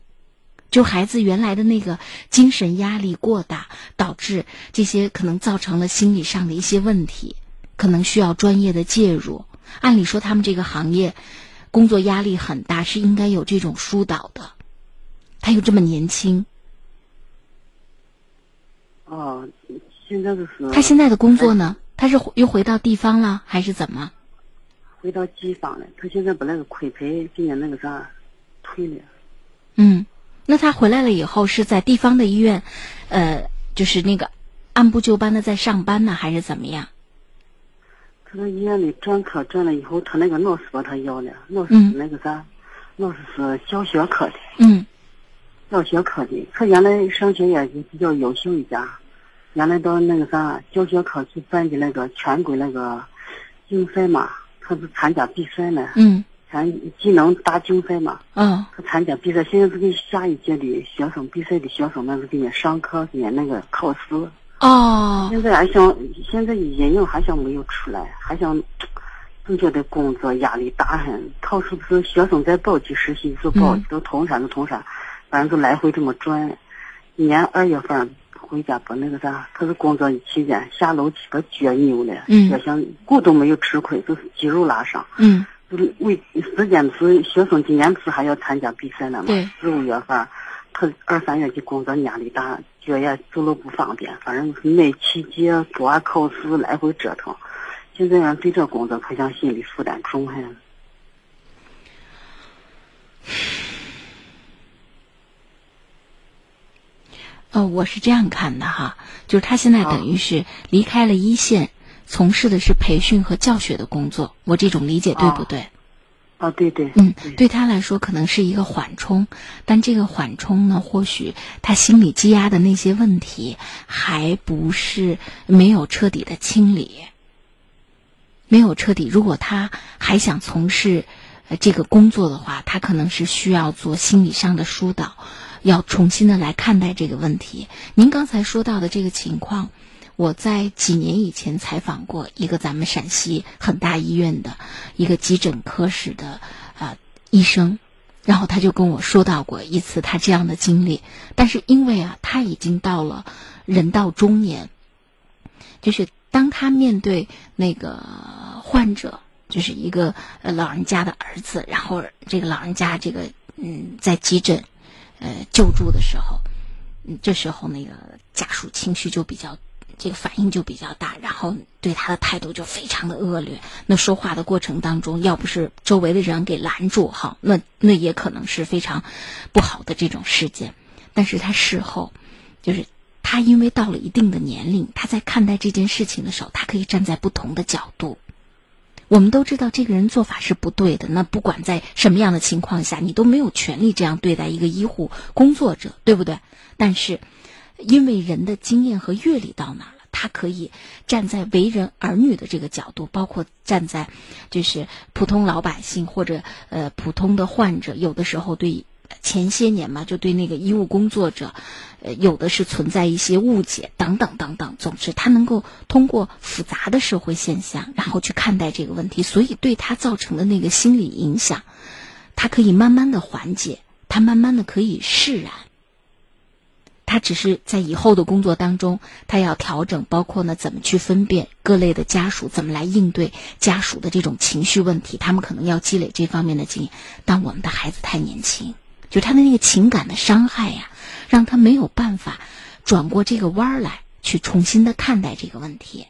S1: 就孩子原来的那个精神压力过大，导致这些可能造成了心理上的一些问题，可能需要专业的介入。按理说，他们这个行业工作压力很大，是应该有这种疏导的。他又这么年轻，
S7: 哦，现在就是
S1: 他现在的工作呢？他是又回到地方了，还是怎么？
S7: 回到机房了。他现在把那个亏赔今年那个啥退了。
S1: 嗯。那他回来了以后是在地方的医院，呃，就是那个按部就班的在上班呢，还是怎么样？
S7: 他在医院里转科转了以后，他那个老师把他要了，老师那个啥，老师是小学科的，
S1: 嗯。
S7: 小学科的。他原来上学也是比较优秀一点，原来到那个啥小学科去办的那个全国那个竞赛嘛，他是参加比赛呢，
S1: 嗯
S7: 参技能大竞赛嘛。
S1: 嗯
S7: 他参加比赛，现在是给下一届的学生比赛的学生，们是给人上课，给人那个考试。
S1: 哦
S7: 现在还想，现在阴影还想没有出来，还想，总觉得工作压力大很。考试是学生在宝鸡实习，就宝鸡到铜山就铜山，反正就来回这么转。一年二月份回家把那个啥，他是工作期间下楼梯把脚扭了，
S1: 嗯
S7: 脚像骨都没有吃亏，就是肌肉拉伤。
S1: 嗯
S7: 就是为时间不是学生今年不是还要参加比赛了吗？
S1: 对
S7: 四五月份，他二三月的工作压力大，脚也走路不方便，反正是每期节做完考试来回折腾。现在人对这工作可像心理负担重很。
S1: 呃，我是这样看的哈，就是他现在等于是离开了一线，从事的是培训和教学的工作，我这种理解对不对？
S7: 啊，对对，
S1: 嗯，对他来说可能是一个缓冲，但这个缓冲呢，或许他心里积压的那些问题还不是没有彻底的清理，没有彻底。如果他还想从事呃这个工作的话，他可能是需要做心理上的疏导，要重新的来看待这个问题。您刚才说到的这个情况。我在几年以前采访过一个咱们陕西很大医院的一个急诊科室的啊、呃、医生，然后他就跟我说到过一次他这样的经历，但是因为啊他已经到了人到中年，就是当他面对那个患者，就是一个老人家的儿子，然后这个老人家这个嗯在急诊呃救助的时候，嗯这时候那个家属情绪就比较。这个反应就比较大，然后对他的态度就非常的恶劣。那说话的过程当中，要不是周围的人给拦住，哈，那那也可能是非常不好的这种事件。但是他事后，就是他因为到了一定的年龄，他在看待这件事情的时候，他可以站在不同的角度。我们都知道这个人做法是不对的，那不管在什么样的情况下，你都没有权利这样对待一个医护工作者，对不对？但是。因为人的经验和阅历到哪了，他可以站在为人儿女的这个角度，包括站在就是普通老百姓或者呃普通的患者，有的时候对前些年嘛，就对那个医务工作者，呃有的是存在一些误解等等等等。总之，他能够通过复杂的社会现象，然后去看待这个问题，所以对他造成的那个心理影响，他可以慢慢的缓解，他慢慢的可以释然。他只是在以后的工作当中，他要调整，包括呢怎么去分辨各类的家属，怎么来应对家属的这种情绪问题，他们可能要积累这方面的经验。但我们的孩子太年轻，就他的那个情感的伤害呀，让他没有办法转过这个弯儿来，去重新的看待这个问题。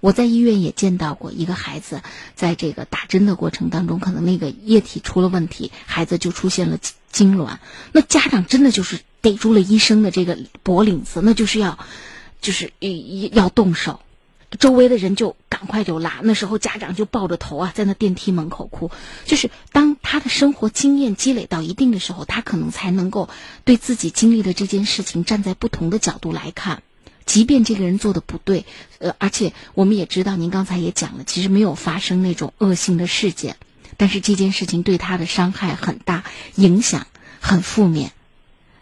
S1: 我在医院也见到过一个孩子，在这个打针的过程当中，可能那个液体出了问题，孩子就出现了痉挛。那家长真的就是逮住了医生的这个脖领子，那就是要，就是一要动手。周围的人就赶快就拉，那时候家长就抱着头啊，在那电梯门口哭。就是当他的生活经验积累到一定的时候，他可能才能够对自己经历的这件事情站在不同的角度来看。即便这个人做的不对，呃，而且我们也知道，您刚才也讲了，其实没有发生那种恶性的事件，但是这件事情对他的伤害很大，影响很负面。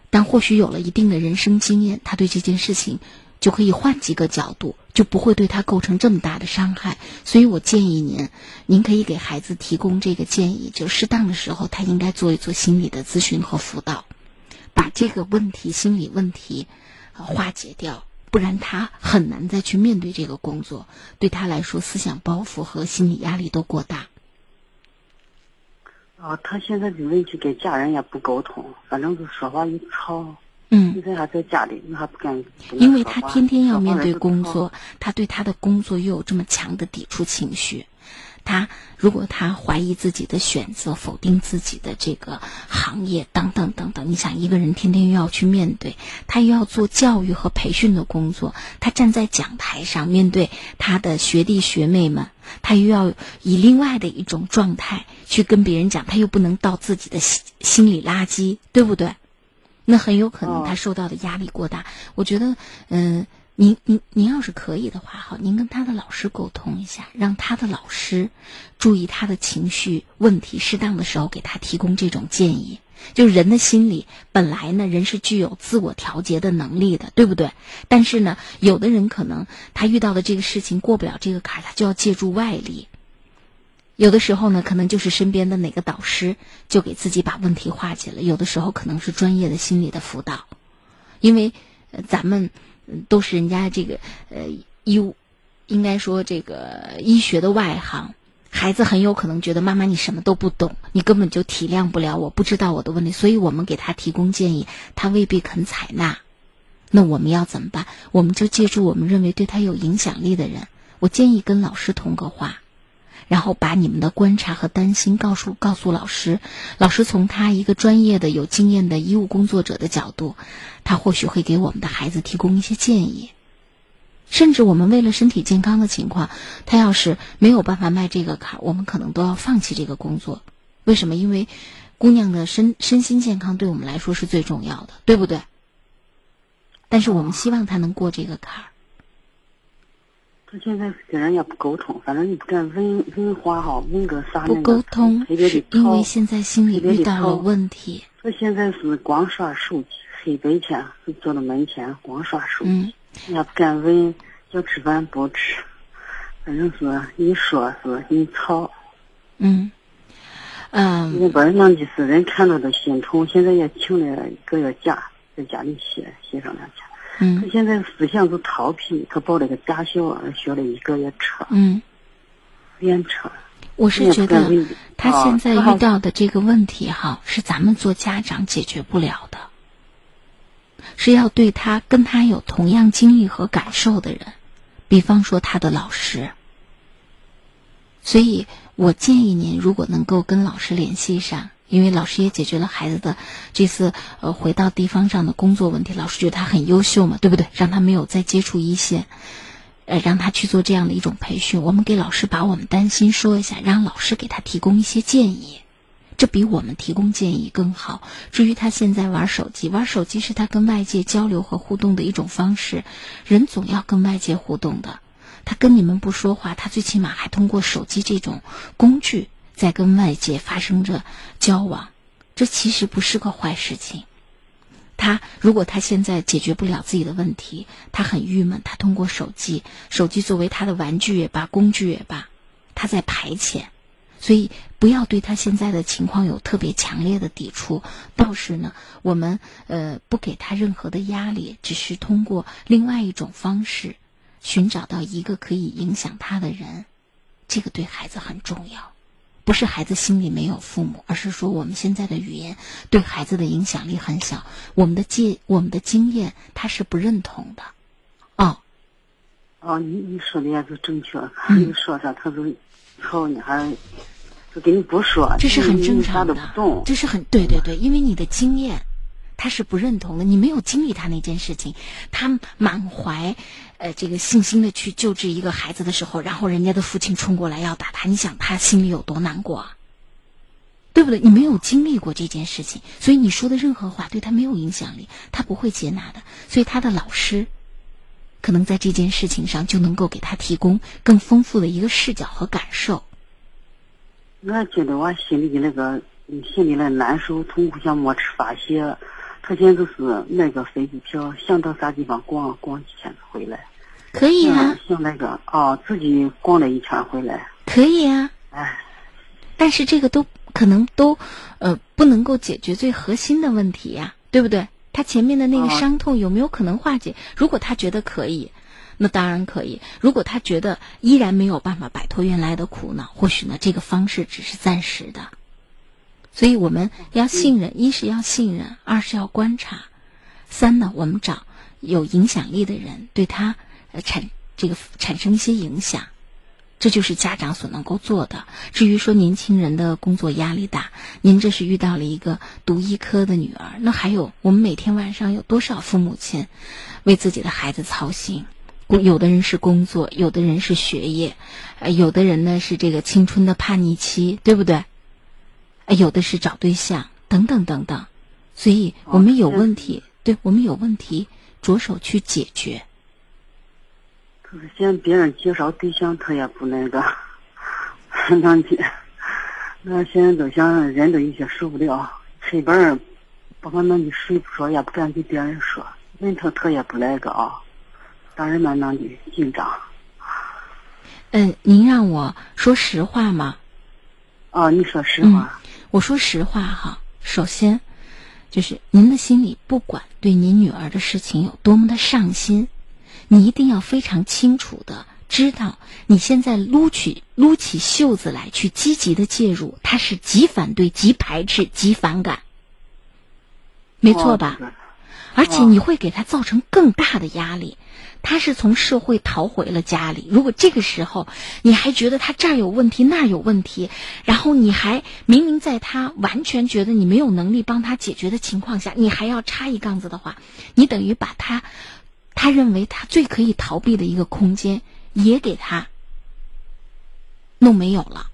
S1: 但或许有了一定的人生经验，他对这件事情就可以换几个角度，就不会对他构成这么大的伤害。所以我建议您，您可以给孩子提供这个建议，就适当的时候，他应该做一做心理的咨询和辅导，把这个问题、心理问题、化解掉。不然他很难再去面对这个工作，对他来说，思想包袱和心理压力都过大。
S7: 哦，他现在的问题跟家人也不沟通，反正就说话一吵。
S1: 嗯，
S7: 现在还在家里，还不敢。
S1: 因为他天天要面对工作，他对他的工作又有这么强的抵触情绪，他如果他怀疑自己的选择，否定自己的这个行业，等等等等，你想一个人天天又要去面对，他又要做教育和培训的工作，他站在讲台上面对他的学弟学妹们，他又要以另外的一种状态去跟别人讲，他又不能倒自己的心心理垃圾，对不对？那很有可能他受到的压力过大。我觉得，嗯，您您您要是可以的话，好，您跟他的老师沟通一下，让他的老师注意他的情绪问题，适当的时候给他提供这种建议。就人的心理本来呢，人是具有自我调节的能力的，对不对？但是呢，有的人可能他遇到的这个事情过不了这个坎儿，他就要借助外力。有的时候呢，可能就是身边的哪个导师就给自己把问题化解了；有的时候可能是专业的心理的辅导，因为咱们都是人家这个呃医，应该说这个医学的外行，孩子很有可能觉得妈妈你什么都不懂，你根本就体谅不了我，不知道我的问题，所以我们给他提供建议，他未必肯采纳。那我们要怎么办？我们就借助我们认为对他有影响力的人，我建议跟老师通个话。然后把你们的观察和担心告诉告诉老师，老师从他一个专业的、有经验的医务工作者的角度，他或许会给我们的孩子提供一些建议。甚至我们为了身体健康的情况，他要是没有办法迈这个坎儿，我们可能都要放弃这个工作。为什么？因为姑娘的身身心健康对我们来说是最重要的，对不对？但是我们希望他能过这个坎儿。
S7: 他现在跟人家不沟通，反正你不敢问问话哈，问个啥
S1: 不沟通，是因为现在心里遇到了问题。
S7: 他现在是光耍手机，黑白天就坐到门前光耍手机，也不敢问，要吃饭不吃，反正是一说是你吵。
S1: 嗯，嗯。
S7: 那边弄的是人看到都心痛，现在也请了一个月假，在家里歇歇上两天。
S1: 嗯，
S7: 他现在思想是逃避，他报了个驾校，学了一个月车，
S1: 嗯，
S7: 练车。
S1: 我是觉得他现在遇到的这个问题哈，是咱们做家长解决不了的，是要对他跟他有同样经历和感受的人，比方说他的老师。所以我建议您，如果能够跟老师联系上。因为老师也解决了孩子的这次呃回到地方上的工作问题，老师觉得他很优秀嘛，对不对？让他没有再接触一线，呃，让他去做这样的一种培训。我们给老师把我们担心说一下，让老师给他提供一些建议，这比我们提供建议更好。至于他现在玩手机，玩手机是他跟外界交流和互动的一种方式。人总要跟外界互动的，他跟你们不说话，他最起码还通过手机这种工具。在跟外界发生着交往，这其实不是个坏事情。他如果他现在解决不了自己的问题，他很郁闷。他通过手机，手机作为他的玩具也罢，工具也罢，他在排遣。所以不要对他现在的情况有特别强烈的抵触。倒是呢，我们呃不给他任何的压力，只是通过另外一种方式，寻找到一个可以影响他的人。这个对孩子很重要。不是孩子心里没有父母，而是说我们现在的语言对孩子的影响力很小。我们的经我们的经验他是不认同的。哦，
S7: 哦，你你说的也是正确。你说啥，他都好你，还就给你不说。
S1: 这是很正常
S7: 的。
S1: 这是很对对对，因为你的经验。他是不认同的，你没有经历他那件事情，他满怀，呃，这个信心的去救治一个孩子的时候，然后人家的父亲冲过来要打他，你想他心里有多难过啊？对不对？你没有经历过这件事情，所以你说的任何话对他没有影响力，他不会接纳的。所以他的老师，可能在这件事情上就能够给他提供更丰富的一个视角和感受。
S7: 我觉得我心里那个心里那难受、痛苦，像没吃发泄。他现在就是那个飞机票，想到啥地方逛逛几天回来，
S1: 可以啊。
S7: 想那个哦，自己逛了一圈回来，
S1: 可以啊。
S7: 哎，
S1: 但是这个都可能都呃不能够解决最核心的问题呀，对不对？他前面的那个伤痛有没有可能化解？如果他觉得可以，那当然可以；如果他觉得依然没有办法摆脱原来的苦恼，或许呢这个方式只是暂时的。所以我们要信任，一是要信任，二是要观察，三呢，我们找有影响力的人对他呃产这个产生一些影响，这就是家长所能够做的。至于说年轻人的工作压力大，您这是遇到了一个读医科的女儿，那还有我们每天晚上有多少父母亲为自己的孩子操心？有的人是工作，有的人是学业，呃，有的人呢是这个青春的叛逆期，对不对？呃，有的是找对象，等等等等。所以我们有问题，对我们有问题，着手去解决。
S7: 可是现在别人介绍对象，他也不那个，那你，那现在都想人都有些受不了，黑板儿不管那你睡不着，也不敢给别人说，问他他也不那个啊。当然蛮那的紧张。
S1: 嗯，您让我说实话吗？
S7: 哦，你说实话。
S1: 我说实话哈。首先，就是您的心里不管对您女儿的事情有多么的上心，你一定要非常清楚的知道，你现在撸起撸起袖子来去积极的介入，他是极反对、极排斥、极反感，没错吧？而且你会给他造成更大的压力。他是从社会逃回了家里。如果这个时候你还觉得他这儿有问题那儿有问题，然后你还明明在他完全觉得你没有能力帮他解决的情况下，你还要插一杠子的话，你等于把他他认为他最可以逃避的一个空间也给他弄没有了。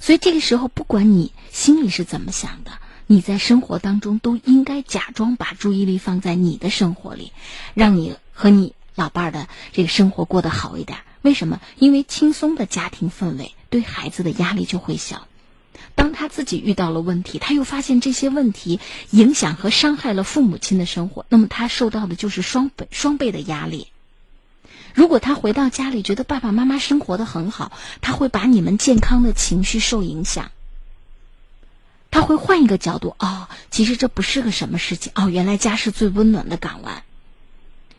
S1: 所以这个时候，不管你心里是怎么想的，你在生活当中都应该假装把注意力放在你的生活里，让你和你。老伴儿的这个生活过得好一点，为什么？因为轻松的家庭氛围对孩子的压力就会小。当他自己遇到了问题，他又发现这些问题影响和伤害了父母亲的生活，那么他受到的就是双倍双倍的压力。如果他回到家里觉得爸爸妈妈生活的很好，他会把你们健康的情绪受影响。他会换一个角度，哦，其实这不是个什么事情，哦，原来家是最温暖的港湾。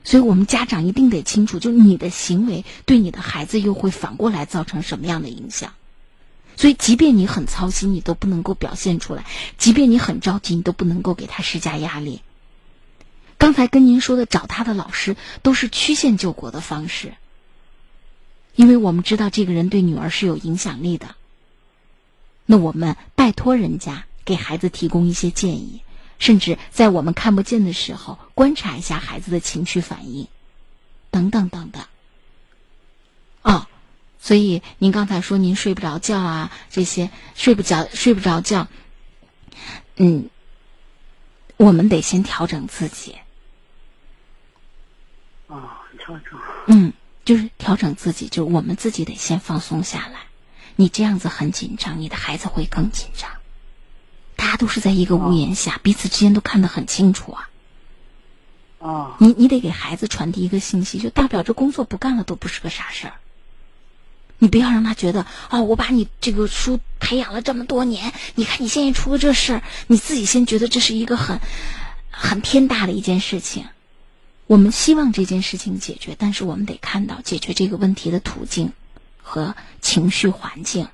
S1: 所以我们家长一定得清楚，就你的行为对你的孩子又会反过来造成什么样的影响。所以，即便你很操心，你都不能够表现出来；即便你很着急，你都不能够给他施加压力。刚才跟您说的找他的老师，都是曲线救国的方式，因为我们知道这个人对女儿是有影响力的。那我们拜托人家给孩子提供一些建议。甚至在我们看不见的时候，观察一下孩子的情绪反应，等等等等。哦，所以您刚才说您睡不着觉啊，这些睡不着睡不着觉，嗯，我们得先调整自己。
S7: 哦，调整。
S1: 嗯，就是调整自己，就是我们自己得先放松下来。你这样子很紧张，你的孩子会更紧张。大家都是在一个屋檐下，彼此之间都看得很清楚啊。
S7: 哦，
S1: 你你得给孩子传递一个信息，就代表这工作不干了都不是个啥事儿。你不要让他觉得哦，我把你这个书培养了这么多年，你看你现在出了这事儿，你自己先觉得这是一个很很天大的一件事情。我们希望这件事情解决，但是我们得看到解决这个问题的途径和情绪环境。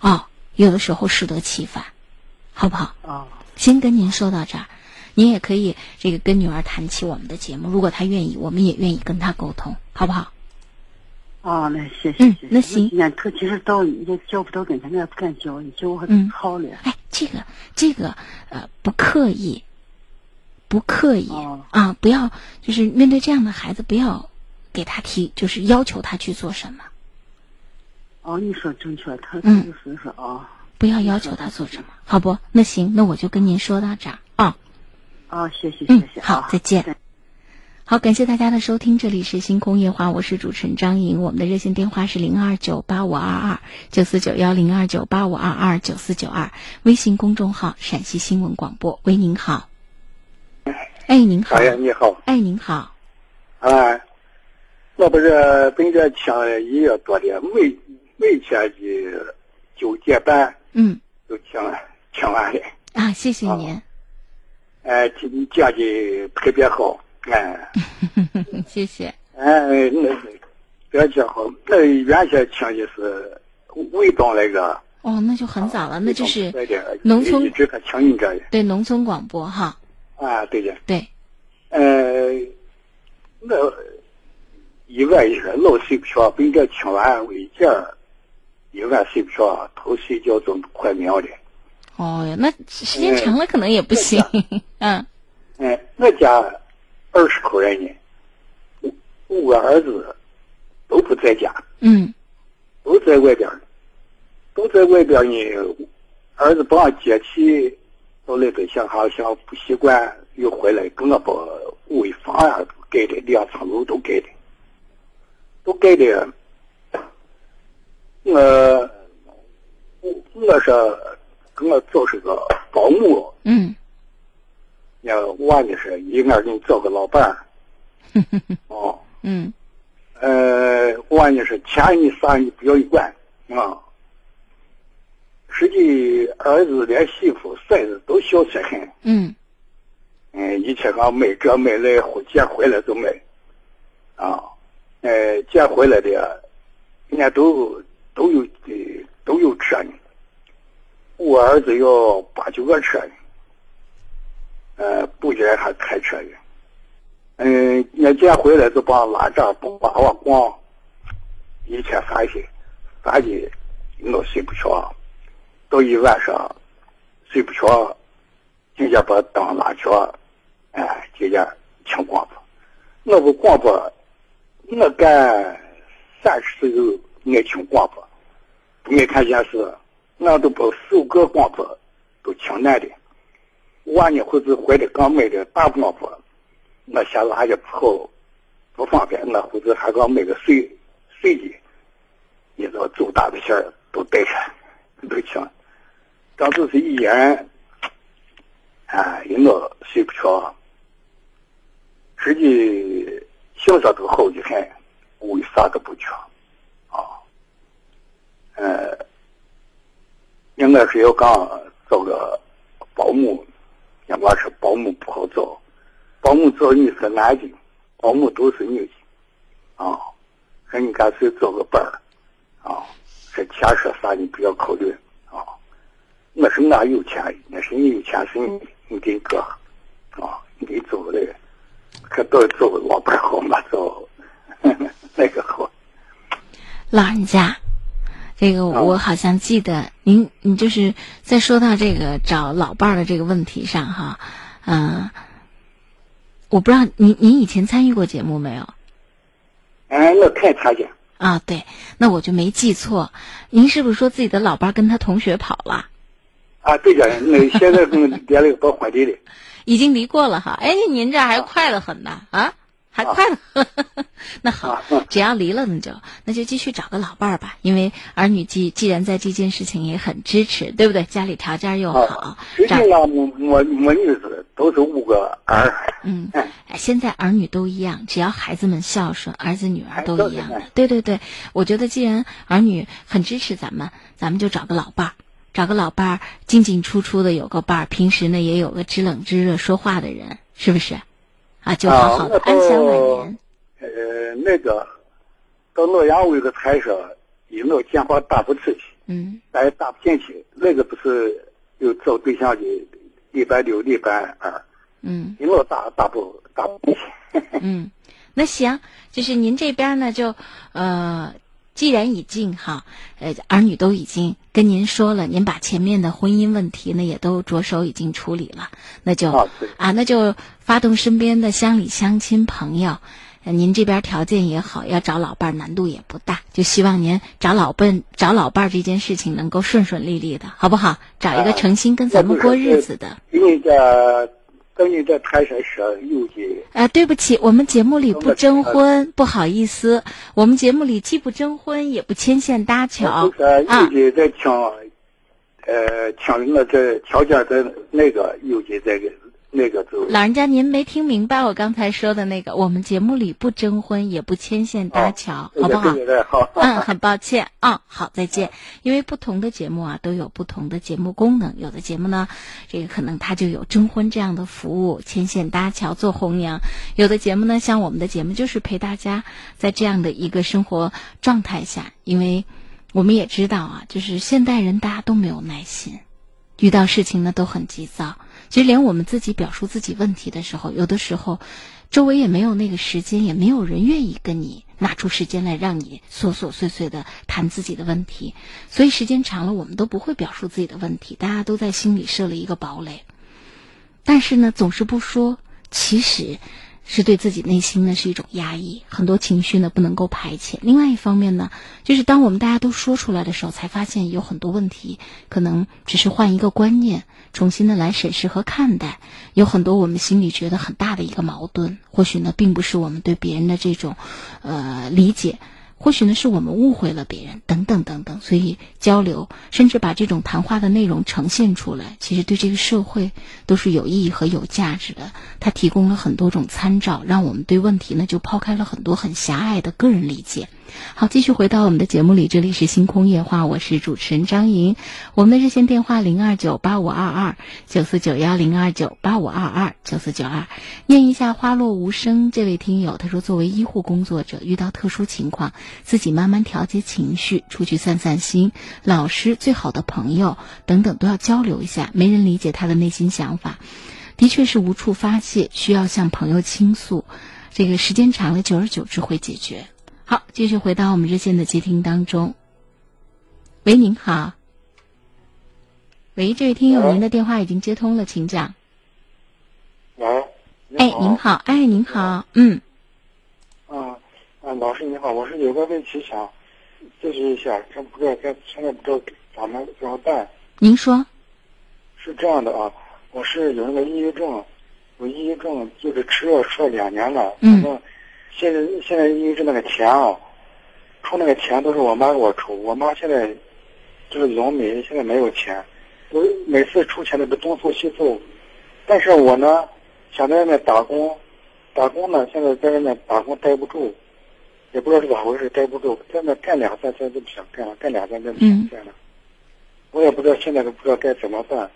S1: 哦，有的时候适得其反。好不好？
S7: 啊，
S1: 先跟您说到这儿，您也可以这个跟女儿谈起我们的节目，如果她愿意，我们也愿意跟她沟通，好不好？
S7: 哦，那谢谢。嗯，
S1: 那行。
S7: 他其实到也教不到跟前，我也不敢教，你教我还好了。
S1: 哎，这个这个呃，不刻意，不刻意啊，不要就是面对这样的孩子，不要给他提，就是要求他去做什么。
S7: 哦，你说正确，他就是说啊。
S1: 不要要求他做什么，好不？那行，那我就跟您说到这儿啊。
S7: 啊，谢谢，谢谢。
S1: 好，再见。好，感谢大家的收听，这里是星空夜话，我是主持人张莹，我们的热线电话是零二九八五二二九四九幺零二九八五二二九四九二，微信公众号陕西新闻广播。喂，您好。哎，您好。
S8: 哎，你好。
S1: 哎，您好。
S8: 啊，我不是本着请一月多的每每天的就接班。
S1: 嗯，
S8: 都听听完了
S1: 啊！谢谢您。
S8: 哎，听你讲的特别好，哎，
S1: 谢谢。
S8: 哎，那表现好。那原先听的是卫东那个。
S1: 哦，那就很早了，那就是农村。
S8: 一直可听你这
S1: 对农村广播哈。
S8: 啊，对的。
S1: 对。
S8: 呃，那一万一个老睡不着，本着听完胃镜儿，一晚睡不着，头睡觉总快秒的。
S1: 哦哟，那时间长了可能也不行。嗯
S8: 嗯，我家二十口人呢，五五个儿子都不在家，
S1: 嗯
S8: 都在外边儿，都在外边呢。儿子把我接去，到那边想好像不习惯，又回来给我把尾房啊盖的两层楼都盖的，都盖的。我我我是给我找是个保姆，
S1: 嗯。
S8: 那娃呢是一面给你找个老伴儿，哦，
S1: 嗯。
S8: 呃，我呢是钱你啥你不要一管啊。实际儿子连媳妇孙子都孝顺很，
S1: 嗯。
S8: 嗯，一切刚买这买那，回捡回来都买，啊，呃，捡回来的，人家都都有呃都有车呢。我儿子要八九个车呢，呃，不然还开车呢。嗯，人家捡回来就帮拉这帮把我逛，一天发些，发的我睡不着，到一晚上睡不着，人家把灯拉着，哎，就家听广播。我不广播，我干三十岁就爱听广播，不爱看电视，我都把四五个广播都听难的。娃呢，或者怀的刚买的大广播，我嫌拉也不好，不方便，那或者还刚买个碎碎的，你知道走大的线都带上，都听。当时是一人，啊，人我睡不着，实际性色都好的很，为啥都不缺，呃，应该是要刚找个保姆，应该是保姆不好找，保姆找你是男的，保姆都是女的，啊，那你干脆找个伴儿，啊，这钱说啥你不要考虑，啊。我是俺有钱，那是你有钱是你你给哥，啊，你给走了，可到走老伴好嘛走，那个好。
S1: 老人家，这个我好像记得您，你就是在说到这个找老伴儿的这个问题上哈，嗯、我不知道您您以前参与过节目没有？
S8: 哎，我看他去，
S1: 啊，对，那我就没记错，您是不是说自己的老伴儿跟他同学跑了？
S8: 啊，对的，那现在跟 连了个到婚地里，
S1: 已经离过了哈，哎，您这还快得很呢啊，还快。那好
S8: 啊，
S1: 只要离了，那就那就继续找个老伴儿吧，因为儿女既既然在这件事情也很支持，对不对？家里条件又好
S8: 啊，，实际上我我我女子都是五个儿，
S1: 嗯，
S8: 哎
S1: 哎，现在儿女都一样，只要孩子们孝顺，儿子女儿
S8: 哎都
S1: 一样的
S8: 哎。
S1: 对对对，我觉得既然儿女很支持咱们，咱们就找个老伴儿，找个老伴儿进进出出的有个伴儿，平时呢也有个知冷知热说话的人，是不是？啊，就好好的
S8: 啊
S1: 安享晚
S8: 都
S1: 年。
S8: 呃，那个到洛阳我有个台上，一闹电话打不出去，
S1: 嗯
S8: 咱也打不进去。那个不是有找对象的，礼拜六、礼拜二，
S1: 嗯
S8: 一闹打打不打不进去。
S1: 嗯，那行，就是您这边呢，就呃，既然已经哈，呃，儿女都已经跟您说了，您把前面的婚姻问题呢也都着手已经处理了，那就
S8: 啊
S1: 啊，那就发动身边的乡里乡亲朋友。呃您这边条件也好，要找老伴儿难度也不大，就希望您找老伴找老伴儿这件事情能够顺顺利利的，好不好？找一个
S8: 啊
S1: 诚心跟咱们过日子的。
S8: 跟你这台上说有的，
S1: 啊，对不起，我们节目里不征
S8: 呃
S1: 婚，不好意思，我们节目里既不征婚，也不牵线搭桥。
S8: 有的在抢，呃，听我这条件的那个有的这个那个就
S1: 老人家，您没听明白我刚才说的那个？我们节目里不征婚，也不牵线搭桥，
S8: 这
S1: 好不好。嗯，很抱歉啊、好，再见。因为不同的节目啊，都有不同的节目功能。有的节目呢，这个可能它就有征婚这样的服务，牵线搭桥做红娘；有的节目呢，像我们的节目，就是陪大家在这样的一个生活状态下，因为我们也知道啊，就是现代人大家都没有耐心，遇到事情呢都很急躁。其实连我们自己表述自己问题的时候，有的时候，周围也没有那个时间，也没有人愿意跟你拿出时间来让你琐琐碎碎的谈自己的问题，所以时间长了，我们都不会表述自己的问题，大家都在心里设了一个堡垒。但是呢，总是不说，其实。是对自己内心呢是一种压抑，很多情绪呢不能够排遣。另外一方面呢，就是当我们大家都说出来的时候，才发现有很多问题可能只是换一个观念，重新的来审视和看待。有很多我们心里觉得很大的一个矛盾，或许呢并不是我们对别人的这种，呃理解。或许呢，是我们误会了别人，等等等等。所以交流，甚至把这种谈话的内容呈现出来，其实对这个社会都是有意义和有价值的。它提供了很多种参照，让我们对问题呢就抛开了很多很狭隘的个人理解。好，继续回到我们的节目里，这里是星空夜话，我是主持人张莹。我们的热线电话零二九八五二二九四九幺零二九八五二二九四九二。念一下花落无声这位听友，他说，作为医护工作者，遇到特殊情况，自己慢慢调节情绪，出去散散心，老师、最好的朋友等等都要交流一下，没人理解他的内心想法，的确是无处发泄，需要向朋友倾诉。这个时间长了，久而久之会解决。好，继续回到我们热线的接听当中。喂，您好。喂，这位听友，您的电话已经接通了，请讲。
S8: 喂，
S1: 哎，您好，哎，您好，嗯。
S8: 啊，啊，老师您好，我是有个问题想咨询一下，真不知道该现在不知道咋么怎么办。
S1: 您说。
S8: 是这样的啊，我是有那个抑郁症，我抑郁症就是吃药吃了两年了，
S1: 嗯。
S8: 现在现在因为是那个钱啊，出那个钱都是我妈给我出。我妈现在就是农民，现在没有钱，我每次出钱都是东凑西凑。但是我呢，想在外面打工，打工呢，现在在外面打工待不住，也不知道是咋回事，待不住，在那干两三天就不想干了，干两三天就不想干了。我也不知道现在都不知道该怎么办。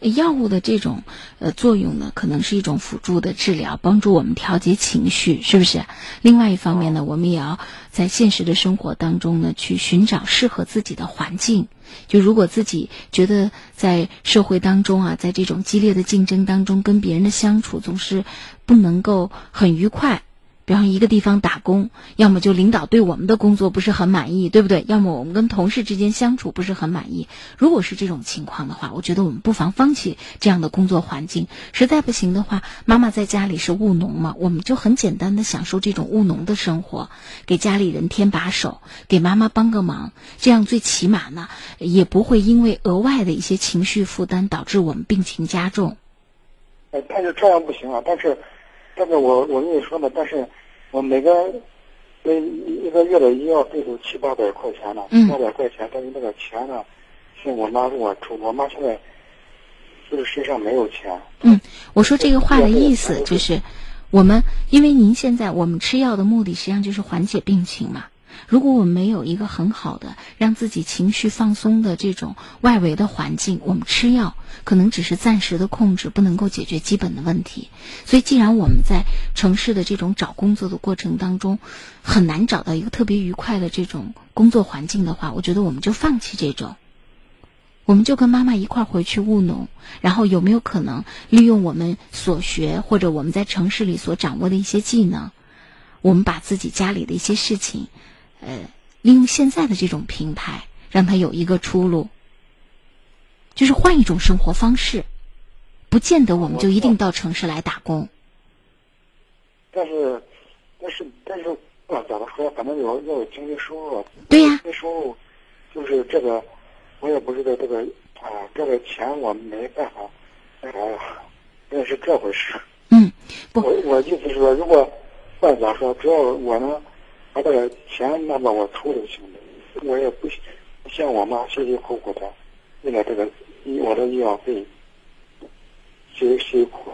S1: 药物的这种呃作用呢，可能是一种辅助的治疗，帮助我们调节情绪，是不是？另外一方面呢，我们也要在现实的生活当中呢，去寻找适合自己的环境。就如果自己觉得在社会当中啊，在这种激烈的竞争当中，跟别人的相处总是不能够很愉快。比方一个地方打工，要么就领导对我们的工作不是很满意，对不对？要么我们跟同事之间相处不是很满意。如果是这种情况的话，我觉得我们不妨放弃这样的工作环境。实在不行的话，妈妈在家里是务农嘛，我们就很简单的享受这种务农的生活，给家里人添把手，给妈妈帮个忙，这样最起码呢，也不会因为额外的一些情绪负担导致我们病情加重。
S8: 哎，但是这样不行啊，但是。但是我我跟你说呢，但是我每个每一个月的医药费都七八百块钱呢，七八百块钱，但是那个钱呢，是我妈给我出，我妈现在就是身上没有钱。
S1: 嗯，我说这个话的意思就是，我们因为您现在我们吃药的目的实际上就是缓解病情嘛。如果我们没有一个很好的让自己情绪放松的这种外围的环境，我们吃药可能只是暂时的控制，不能够解决基本的问题。所以，既然我们在城市的这种找工作的过程当中很难找到一个特别愉快的这种工作环境的话，我觉得我们就放弃这种，我们就跟妈妈一块回去务农。然后，有没有可能利用我们所学或者我们在城市里所掌握的一些技能，我们把自己家里的一些事情。呃，利用现在的这种平台，让他有一个出路，就是换一种生活方式，不见得我们就一定到城市来打工。
S8: 但是，但是，但是，啊，怎么说？反正有要有经济收入。
S1: 对呀。
S8: 经济收入，就是这个，我也不知道这个啊，这个钱我没办法。哎呀，那是这回事。
S1: 嗯，不。
S8: 我我意思是说，如果，再咋说，只要我能。把这个钱那么我出就行了，我也不像我妈辛辛苦苦的为了这个医我的医药费，辛辛苦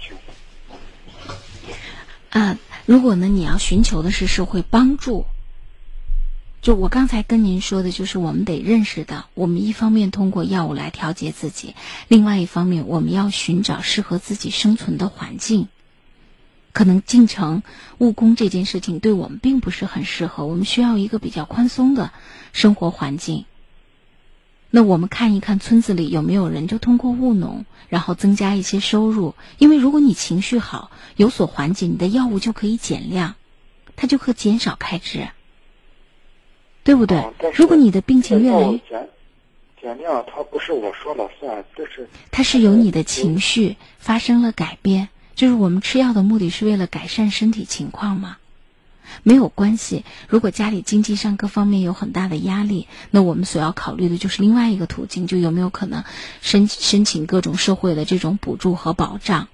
S8: 行。
S1: 啊，如果呢你要寻求的是社会帮助，就我刚才跟您说的，就是我们得认识到，我们一方面通过药物来调节自己，另外一方面我们要寻找适合自己生存的环境。可能进城务工这件事情对我们并不是很适合，我们需要一个比较宽松的生活环境。那我们看一看村子里有没有人就通过务农，然后增加一些收入。因为如果你情绪好，有所缓解，你的药物就可以减量。它就可减少开支，对不对如果你的病情越来越，
S9: 减减量，它不是我说了算，这是
S1: 它是由你的情绪发生了改变，就是我们吃药的目的是为了改善身体情况嘛。没有关系，如果家里经济上各方面有很大的压力，那我们所要考虑的就是另外一个途径，就有没有可能申申请各种社会的这种补助和保障。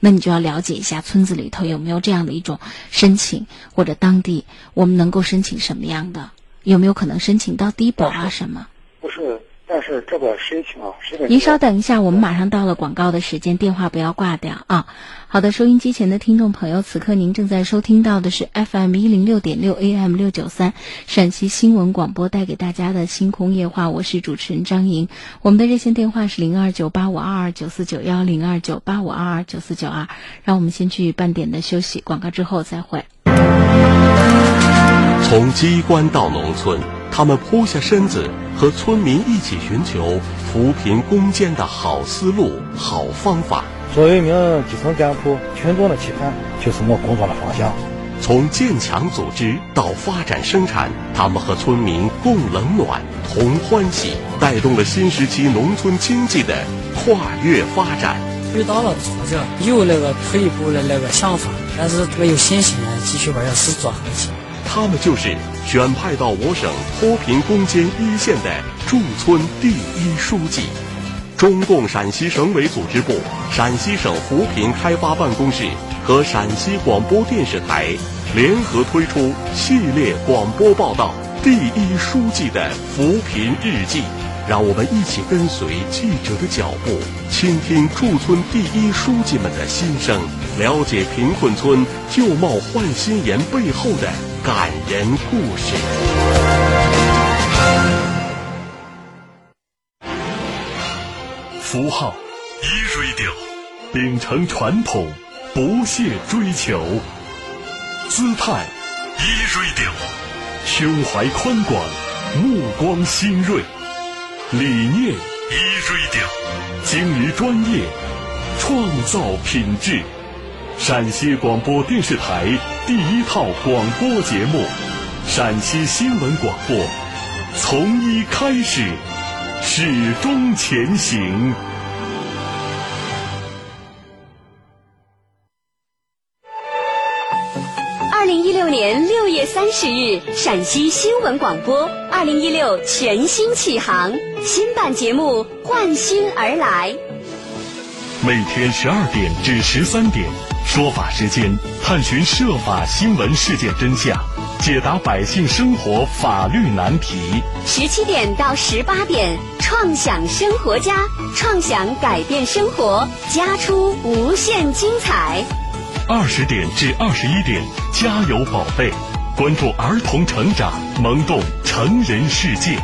S1: 那你就要了解一下村子里头有没有这样的一种申请，或者当地我们能够申请什么样的，有没有可能申请到低保啊什么？
S9: 不是？但是这个申请啊，申请
S1: 您稍等一下，我们马上到了广告的时间，电话不要挂掉啊。好的，收音机前的听众朋友，此刻您正在收听到的是 FM 一零六点六 AM 六九三陕西新闻广播带给大家的星空夜话，我是主持人张莹。我们的热线电话是零二九八五二二九四九幺零二九八五二二九四九二。让我们先去半点的休息，广告之后再会。
S2: 从机关到农村，他们扑下身子，和村民一起寻求扶贫攻坚的好思路、好方法。
S10: 作为一名基层干部，群众的期盼就是我工作的方向。
S2: 从建强组织到发展生产，他们和村民共冷暖、同欢喜，带动了新时期农村经济的跨越发展。
S11: 遇到了挫折，有那个退步的那个想法，但是这个有信心继续把这事做下去。
S2: 他们就是选派到我省脱贫攻坚一线的驻村第一书记。中共陕西省委组织部、陕西省扶贫开发办公室和陕西广播电视台联合推出系列广播报道《第一书记的扶贫日记》，让我们一起跟随记者的脚步，倾听驻村第一书记们的心声，了解贫困村旧貌换新颜背后的感人故事。符号一 radio，秉承传统，不懈追求；姿态一 radio，胸怀宽广，目光新锐；理念一 radio，精于专业，创造品质。陕西广播电视台第一套广播节目——陕西新闻广播，从一开始。始终前行。
S12: 三十日，陕西新闻广播二零一六全新启航，新版节目换新而来。
S2: 每天十二点至十三点，说法时间，探寻涉法新闻事件真相，解答百姓生活法律难题。
S12: 十七点到十八点，创想生活家，创想改变生活，家出无限精彩。
S2: 二十点至二十一点，加油宝贝，关注儿童成长，萌动成人世界。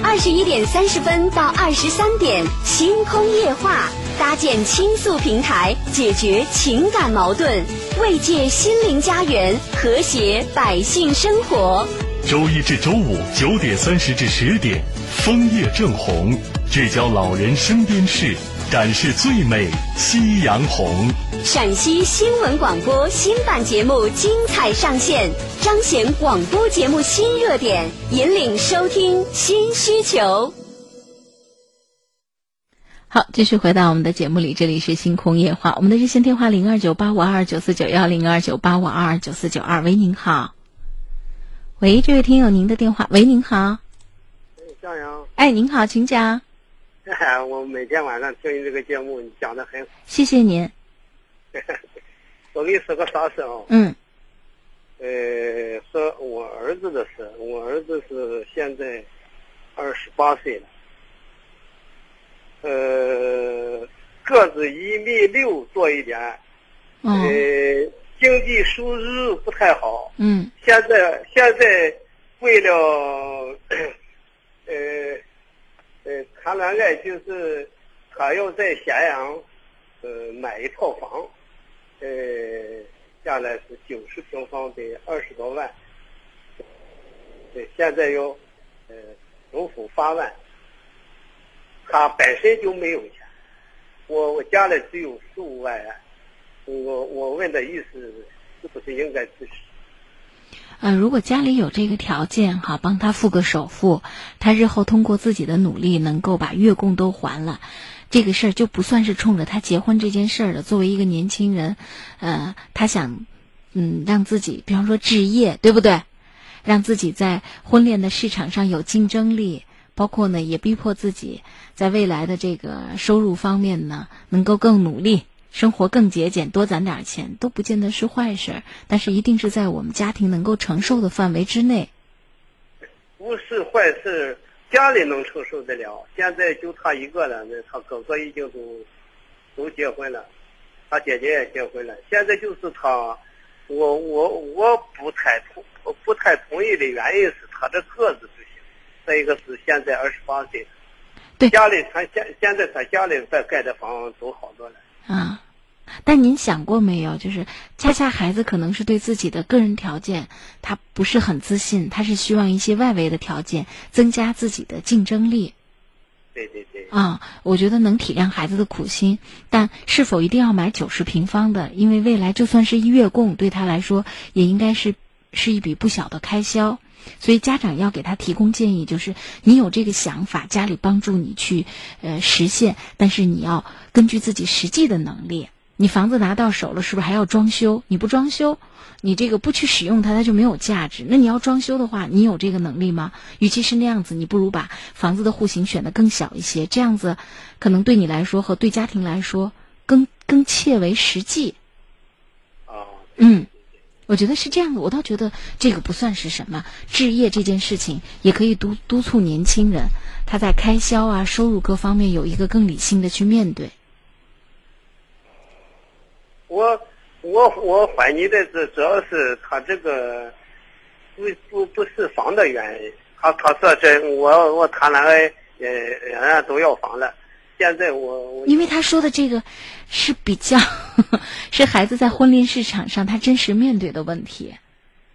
S12: 二十一点三十分到二十三点，星空夜话，搭建倾诉平台，解决情感矛盾，慰藉心灵家园，和谐百姓生活。
S2: 周一至周五九点三十至十点，枫叶正红，聚焦老人身边事，展示最美夕阳红。
S12: 陕西新闻广播新版节目精彩上线，彰显广播节目新热点，引领收听新需求。
S1: 好，继续回到我们的节目里，这里是星空夜话，我们的热线电话零二九八五二二九四九幺零二九八五二二九四九二，喂，您好。喂，这位听友，您的电话。喂，您好。
S5: 向阳。
S1: 哎，您好，请讲。
S5: 我每天晚上听你这个节目，你讲的很好。
S1: 谢谢您。
S5: 我跟你说个啥事啊？
S1: 嗯。
S5: 呃，说我儿子的事。我儿子是现在二十八岁了。呃，个子一米六多一点。
S1: 嗯。
S5: 呃，经济收入不太好。
S1: 嗯。
S5: 现在现在为了 呃呃谈恋爱，就是他要在咸阳呃买一套房，呃，下来是九十平方的二十多万。对，现在要呃首付八万。他本身就没有钱，我我家里只有十五万元，我我问的意思是不是应该支持？
S1: 呃，如果家里有这个条件哈，帮他付个首付，他日后通过自己的努力能够把月供都还了，这个事儿就不算是冲着他结婚这件事儿的。作为一个年轻人，呃，他想嗯让自己，比方说置业，对不对？让自己在婚恋的市场上有竞争力，包括呢也逼迫自己在未来的这个收入方面呢能够更努力。生活更节俭，多攒点钱都不见得是坏事，但是一定是在我们家庭能够承受的范围之内。
S13: 不是坏事，家里能承受得了。现在就他一个了，那他哥哥已经都都结婚了，他姐姐也结婚了。现在就是他，我我我不太同不太同意的原因是他这个子不行，再一个是现在二十八岁，
S1: 对
S13: 家里他现现在他家里在盖的房都好多了。
S1: 啊，但您想过没有？就是恰恰孩子可能是对自己的个人条件他不是很自信，他是希望一些外围的条件增加自己的竞争力。
S13: 对对对。
S1: 啊，我觉得能体谅孩子的苦心，但是否一定要买九十平方的？因为未来就算是一月供，对他来说也应该是是一笔不小的开销。所以家长要给他提供建议，就是你有这个想法，家里帮助你去呃实现，但是你要根据自己实际的能力。你房子拿到手了，是不是还要装修？你不装修，你这个不去使用它，它就没有价值。那你要装修的话，你有这个能力吗？与其是那样子，你不如把房子的户型选得更小一些，这样子可能对你来说和对家庭来说更更切为实际。
S13: 啊，
S1: 嗯。我觉得是这样的，我倒觉得这个不算是什么置业这件事情，也可以督督促年轻人他在开销啊、收入各方面有一个更理性的去面对。
S13: 我我我怀疑的是主要是他这个不不不是房的原因，他他说这我我谈恋爱呃人家都要房了，现在我我
S1: 因为他说的这个是比较 是孩子在婚恋市场上他真实面对的问题。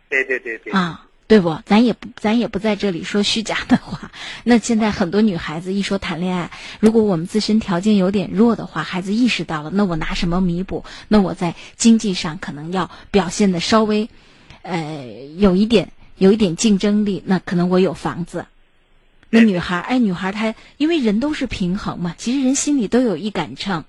S13: 对对对对
S1: 啊。对不？咱也不，咱也不在这里说虚假的话。那现在很多女孩子一说谈恋爱，如果我们自身条件有点弱的话，孩子意识到了，那我拿什么弥补？那我在经济上可能要表现的稍微，呃，有一点有一点竞争力。那可能我有房子。那女孩，哎，女孩她因为人都是平衡嘛，其实人心里都有一杆秤。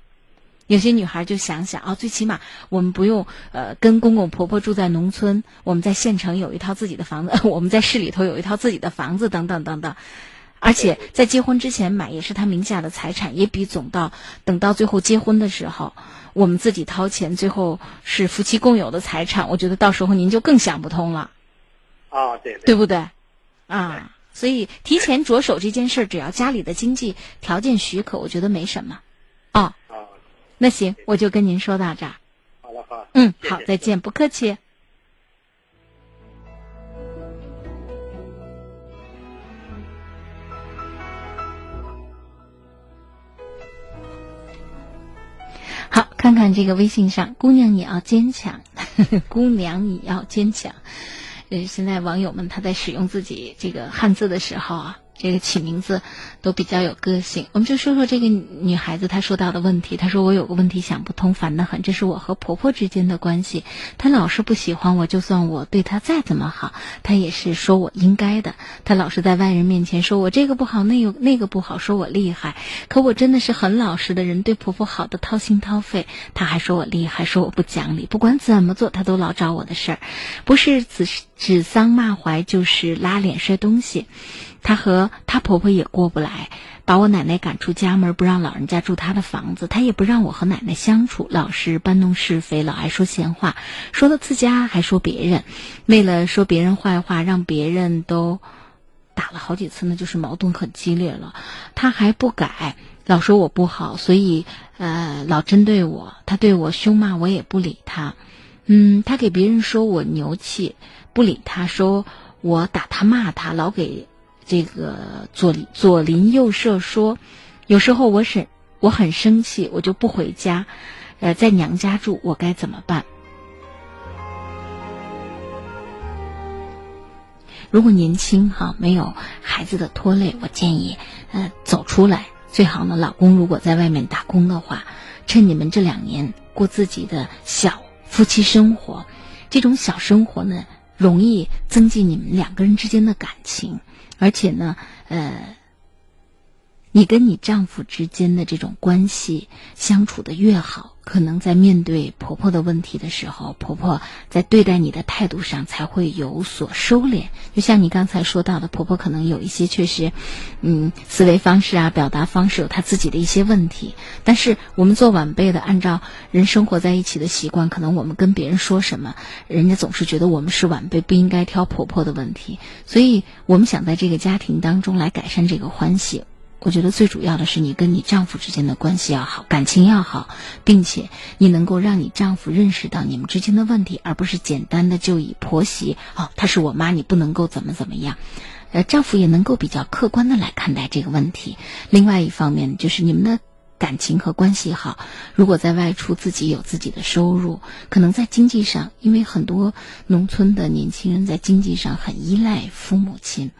S1: 有些女孩就想想啊，最起码我们不用呃跟公公婆婆住在农村，我们在县城有一套自己的房子，我们在市里头有一套自己的房子，等等等等。而且在结婚之前买也是他名下的财产，也比总到等到最后结婚的时候，我们自己掏钱，最后是夫妻共有的财产，我觉得到时候您就更想不通了。
S13: 啊，对，
S1: 对不对？啊，所以提前着手这件事儿，只要家里的经济条件许可，我觉得没什么。啊。那行，我就跟您说到这儿。
S13: 好了，好。
S1: 嗯，好，再见，不客气。好，看看这个微信上，姑娘你要坚强，姑娘你要坚强。呃，现在网友们他在使用自己这个汉字的时候啊。这个起名字都比较有个性，我们就说说这个女孩子她说到的问题。她说：“我有个问题想不通，烦得很。这是我和婆婆之间的关系，她老是不喜欢我，就算我对她再怎么好，她也是说我应该的。她老是在外人面前说我这个不好，那有那个不好，说我厉害。可我真的是很老实的人，对婆婆好的掏心掏肺，她还说我厉害，说我不讲理。不管怎么做，她都老找我的事儿，不是指指桑骂槐，就是拉脸摔东西。”她和她婆婆也过不来，把我奶奶赶出家门，不让老人家住她的房子。她也不让我和奶奶相处，老是搬弄是非，老爱说闲话，说了自家还说别人。为了说别人坏话，让别人都打了好几次呢，就是矛盾很激烈了。她还不改，老说我不好，所以呃老针对我。她对我凶骂，我也不理她。嗯，她给别人说我牛气，不理她，说我打她骂她，老给。这个左左邻右舍说，有时候我是我很生气，我就不回家，呃，在娘家住，我该怎么办？如果年轻哈，没有孩子的拖累，我建议呃走出来，最好呢，老公如果在外面打工的话，趁你们这两年过自己的小夫妻生活，这种小生活呢。容易增进你们两个人之间的感情，而且呢，呃，你跟你丈夫之间的这种关系相处的越好，可能在面对婆婆的问题的时候，婆婆在对待你的态度上才会有所收敛。就像你刚才说到的，婆婆可能有一些确实，嗯，思维方式啊、表达方式有她自己的一些问题。但是我们做晚辈的，按照人生活在一起的习惯，可能我们跟别人说什么，人家总是觉得我们是晚辈，不应该挑婆婆的问题。所以我们想在这个家庭当中来改善这个关系。我觉得最主要的是你跟你丈夫之间的关系要好，感情要好，并且你能够让你丈夫认识到你们之间的问题，而不是简单的就以婆媳哦，她是我妈，你不能够怎么怎么样。呃，丈夫也能够比较客观的来看待这个问题。另外一方面，就是你们的感情和关系好，如果在外出自己有自己的收入，可能在经济上，因为很多农村的年轻人在经济上很依赖父母亲。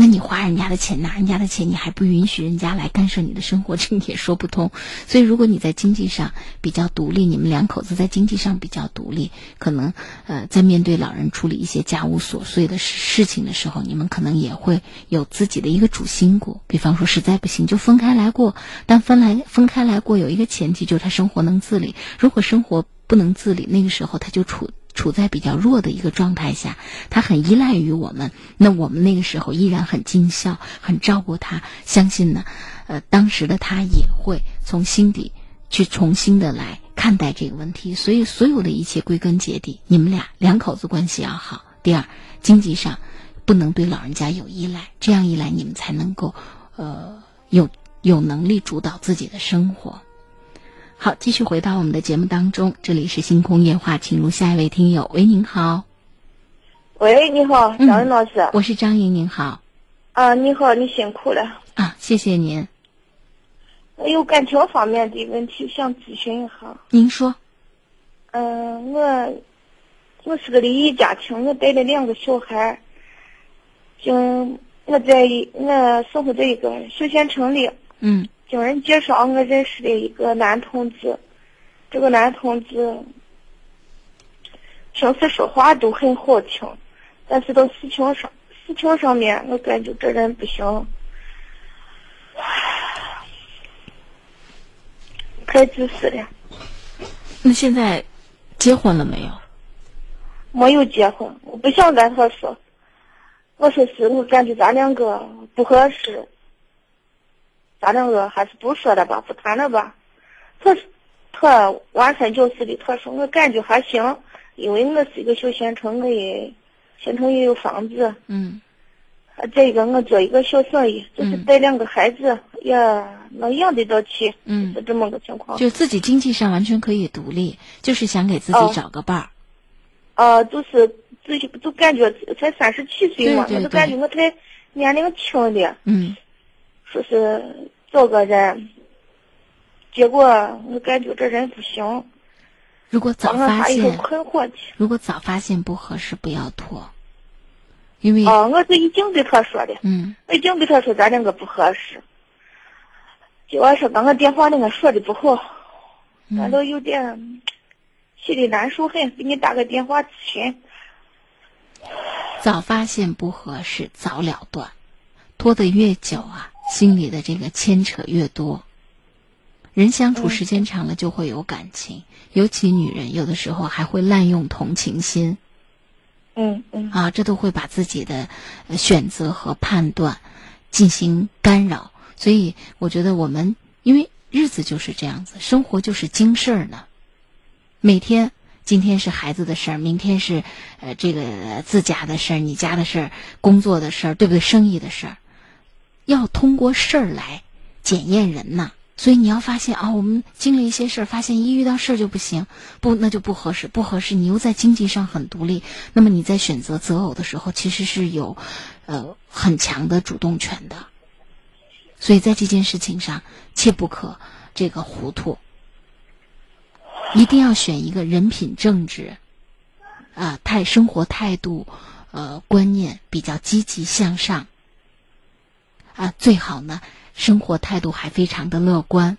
S1: 那你花人家的钱，拿人家的钱，你还不允许人家来干涉你的生活，这也说不通。所以，如果你在经济上比较独立，你们两口子在经济上比较独立，可能呃，在面对老人处理一些家务琐碎的事事情的时候，你们可能也会有自己的一个主心骨。比方说，实在不行就分开来过，但分来分开来过有一个前提，就是他生活能自理。如果生活不能自理，那个时候他就处。处在比较弱的一个状态下，他很依赖于我们。那我们那个时候依然很尽孝，很照顾他。相信呢，呃，当时的他也会从心底去重新的来看待这个问题。所以，所有的一切归根结底，你们俩两口子关系要好。第二，经济上不能对老人家有依赖，这样一来，你们才能够呃有有能力主导自己的生活。好，继续回到我们的节目当中。这里是星空夜话，请入下一位听友。喂，您好。
S14: 喂，你好，张云老师。
S1: 我是张莹，您好。
S14: 啊，你好，你辛苦了。
S1: 啊，谢谢您。
S14: 我有感情方面的问题想咨询一下。
S1: 您说。
S14: 嗯，我我是个离异家庭，我带了两个小孩。就我在我生活在一个小县城里。
S1: 嗯。
S14: 经人介绍，我认识了一个男同志。这个男同志平时说话都很好听，但是到事情上事情上面，我感觉这人不行，太自私了。
S1: 那现在结婚了没有？
S14: 没有结婚，我不想跟他说。我说是我感觉咱两个不合适。咱两个还是不说了吧，不谈了吧。他，他完全就是的，他说我感觉还行，因为我是一个小县城，我也县城也有房子。
S1: 嗯。
S14: 再一个，我做一个小生意，就是带两个孩子也能养得到起。
S1: 嗯。
S14: 是这么个情况。
S1: 就自己经济上完全可以独立，就是想给自己找个伴儿。
S14: 啊，就是自己就感觉才三十七岁嘛，我就感觉我太年龄轻了。
S1: 嗯。
S14: 说是找个人，结果我感觉这人不行。
S1: 如果早发现。如果早发现不合适，不要拖。因为
S14: 哦，我是已经对他说的。
S1: 嗯。
S14: 我已经对他说咱两个不合适。结果说刚刚电话那个说的不好，俺都有点心里难受很，给你打个电话咨询。
S1: 早发现不合适，早了断。拖得越久啊，心里的这个牵扯越多。人相处时间长了就会有感情，尤其女人有的时候还会滥用同情心。
S14: 嗯嗯。
S1: 啊，这都会把自己的选择和判断进行干扰。所以我觉得我们，因为日子就是这样子，生活就是经事儿呢。每天，今天是孩子的事儿，明天是呃这个自家的事儿，你家的事儿，工作的事儿，对不对？生意的事儿。要通过事儿来检验人呐，所以你要发现啊，我们经历一些事儿，发现一遇到事儿就不行，不那就不合适，不合适。你又在经济上很独立，那么你在选择择偶的时候，其实是有呃很强的主动权的。所以在这件事情上，切不可这个糊涂，一定要选一个人品正直啊，态生活态度呃观念比较积极向上。啊，最好呢，生活态度还非常的乐观，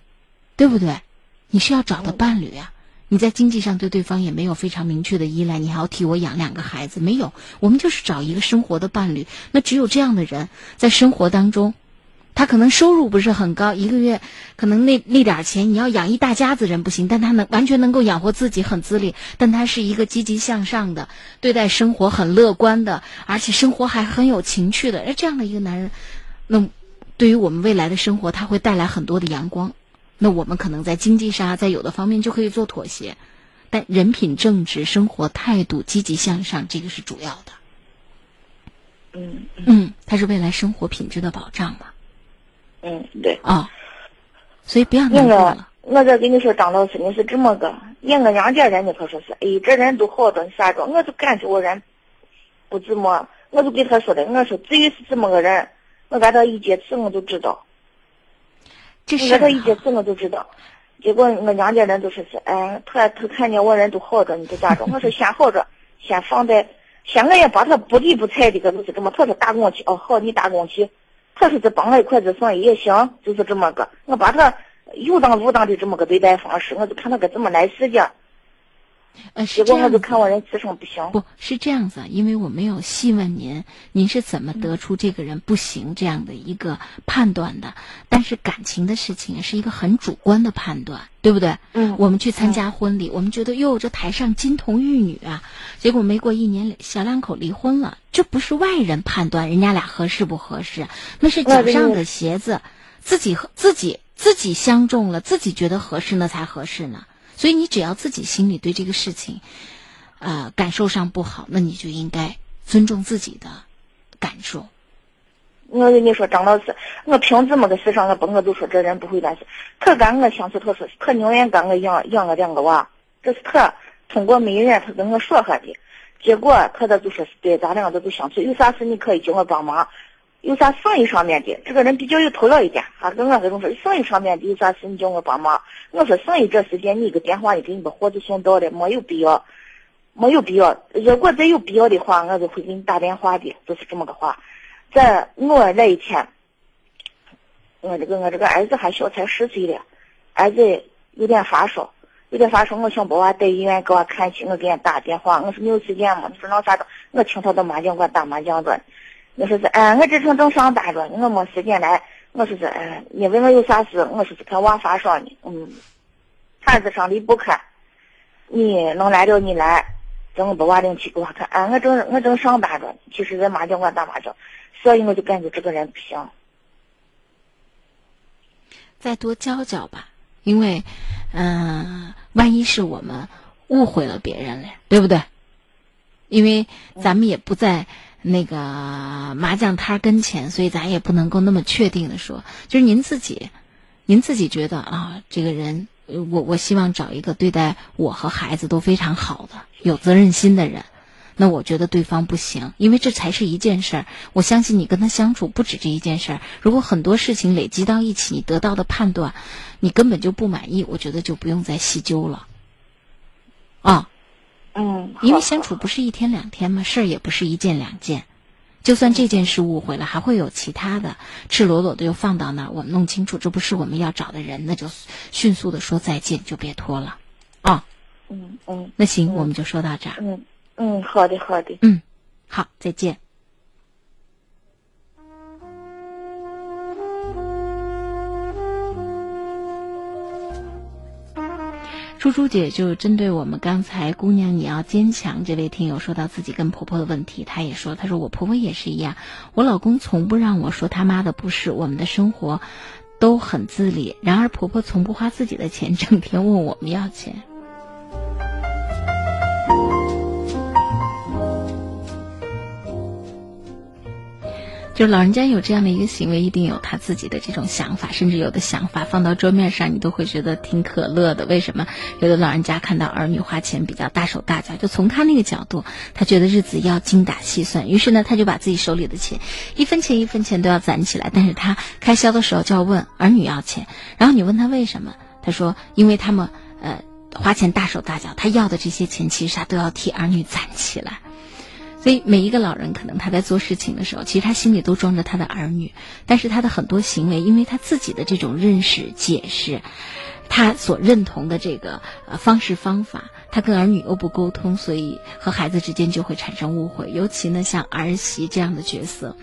S1: 对不对？你是要找的伴侣啊，你在经济上对对方也没有非常明确的依赖，你还要替我养两个孩子，没有，我们就是找一个生活的伴侣。那只有这样的人，在生活当中，他可能收入不是很高，一个月可能那那点钱，你要养一大家子人不行，但他能完全能够养活自己，很自立。但他是一个积极向上的，对待生活很乐观的，而且生活还很有情趣的。哎，这样的一个男人，那对于我们未来的生活，他会带来很多的阳光。那我们可能在经济上，在有的方面就可以做妥协，但人品正直、生活态度积极向上，这个是主要的。
S14: 嗯
S1: 嗯，它是未来生活品质的保障嘛。
S14: 嗯，对。
S1: 啊，所以不要
S14: 那个
S1: 难过了。，
S14: 我这跟你说，张老师，你是这么个，人我娘家人你可说是，哎，这人都好着，你啥着，我就感觉我人不怎么，我就给他说的，我说至于是这么个人，我跟他一接触我就知道，
S1: 这
S14: 我跟他一接触我就知道。结果我娘家人都说是，哎，他他看见我人都好着，你就咋着？我说先好着，先放在，先我也把他不理不睬的，个就是这么。他说打工去，哦好，你打工去。他说这帮我一块子生意也行，就是这么个。我把他有当无当的这么个对待方式，我就看他个怎么来事的。
S1: 呃，是
S14: 结果就
S1: 这样子
S14: 看我人磁场不行。
S1: 不是这样子，因为我没有细问您，您是怎么得出这个人不行这样的一个判断的？但是感情的事情是一个很主观的判断，对不对？
S14: 嗯
S1: 我们去参加婚礼，我们觉得哟，这台上金童玉女啊，结果没过一年，小两口离婚了，这不是外人判断人家俩合适不合适，那是脚上的鞋子，自己和自己自己相中了，自己觉得合适，那才合适呢。所以你只要自己心里对这个事情，呃，感受上不好，那你就应该尊重自己的感受。
S14: 我跟你说，张老师，我凭这么个事上，我不我就说这人不会办事。他跟我相处，他说他宁愿跟我养养我两个娃，这是他通过媒人他跟我说下的。结果他这就说是对，咱两个都相处，有啥事你可以叫我帮忙，有啥生意上面的，这个人比较有头脑一点，还跟我这种说生意上面的有啥事你叫我帮忙。我说生意这时间你一个电话你给你把货就送到了，没有必要，没有必要。如果再有必要的话，我就会给你打电话的，就是这么个话。在我那一天，我这个我这个儿子还小，才十岁了，儿子有点发烧，有点发烧，我想把娃带医院给我看去，我给人打电话，我说你有时间吗？你说那啥着？我请他到麻将馆打麻将着，我说是，哎，我这正正上班着，我没时间来。我说是，哎，你问我有啥事？我说是看娃发烧呢，嗯，孩子上离不开，你能来了你来，等我把娃领去给我看。哎，我正我正上班着，其实在麻将馆打麻将，所以我就感觉这个人不行。
S1: 再多教教吧，因为，嗯、万一是我们误会了别人了，对不对？因为咱们也不在那个麻将摊儿跟前，所以咱也不能够那么确定的说，就是您自己，您自己觉得啊，这个人，我我希望找一个对待我和孩子都非常好的、有责任心的人。那我觉得对方不行，因为这才是一件事儿。我相信你跟他相处不止这一件事儿。如果很多事情累积到一起，你得到的判断，你根本就不满意，我觉得就不用再细究了。啊，
S14: 嗯，
S1: 因为相处不是一天两天嘛，事儿也不是一件两件。就算这件事误会了，还会有其他的，赤裸裸的又放到那儿，我们弄清楚，这不是我们要找的人，那就迅速的说再见，就别拖了。啊，
S14: 嗯嗯
S1: 那行，我们就说到这儿。
S14: 嗯嗯，好的好的。
S1: 嗯，好，再见。猪猪姐就针对我们刚才姑娘你要坚强这位听友说到自己跟婆婆的问题，她也说，她说我婆婆也是一样，我老公从不让我说他妈的不是，我们的生活都很自理，然而婆婆从不花自己的钱，整天问我们要钱。就老人家有这样的一个行为，一定有他自己的这种想法，甚至有的想法放到桌面上，你都会觉得挺可乐的。为什么？有的老人家看到儿女花钱比较大手大脚，就从他那个角度，他觉得日子要精打细算，于是呢，他就把自己手里的钱一分钱一分钱都要攒起来。但是他开销的时候就要问儿女要钱，然后你问他为什么，他说因为他们呃花钱大手大脚，他要的这些钱其实他都要替儿女攒起来。所以每一个老人可能他在做事情的时候，其实他心里都装着他的儿女，但是他的很多行为，因为他自己的这种认识、解释，他所认同的这个呃方式方法，他跟儿女又不沟通，所以和孩子之间就会产生误会。尤其呢，像儿媳这样的角色，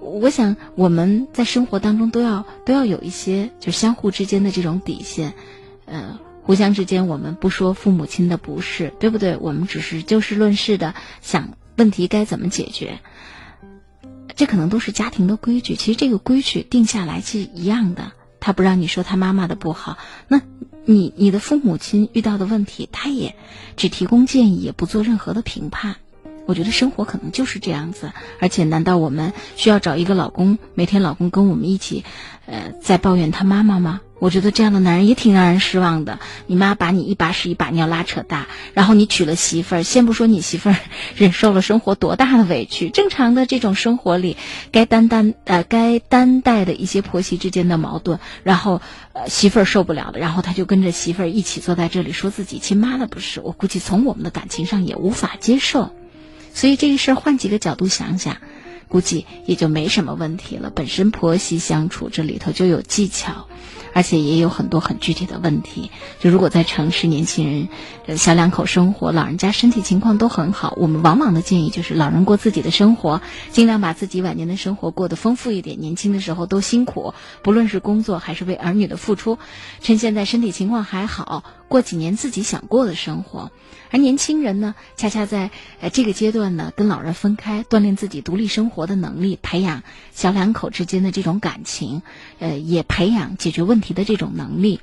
S1: 我想我们在生活当中都要都要有一些就相互之间的这种底线，呃。互相之间，我们不说父母亲的不是，对不对？我们只是就事论事的想问题该怎么解决。这可能都是家庭的规矩。其实这个规矩定下来是一样的。他不让你说他妈妈的不好，那你你的父母亲遇到的问题，他也只提供建议，也不做任何的评判。我觉得生活可能就是这样子。而且，难道我们需要找一个老公，每天老公跟我们一起，呃，在抱怨他妈妈吗？我觉得这样的男人也挺让人失望的。你妈把你一把屎一把尿拉扯大，然后你娶了媳妇儿，先不说你媳妇儿 忍受了生活多大的委屈，正常的这种生活里，该担担呃该担待的一些婆媳之间的矛盾，然后呃媳妇儿受不了了，然后他就跟着媳妇儿一起坐在这里说自己亲妈的不是。我估计从我们的感情上也无法接受，所以这个事儿换几个角度想想，估计也就没什么问题了。本身婆媳相处这里头就有技巧。而且也有很多很具体的问题。就如果在城市，年轻人小两口生活，老人家身体情况都很好，我们往往的建议就是老人过自己的生活，尽量把自己晚年的生活过得丰富一点。年轻的时候都辛苦，不论是工作还是为儿女的付出，趁现在身体情况还好，过几年自己想过的生活。而年轻人呢，恰恰在呃这个阶段呢，跟老人分开，锻炼自己独立生活的能力，培养小两口之间的这种感情，呃，也培养解决问题题的这种能力，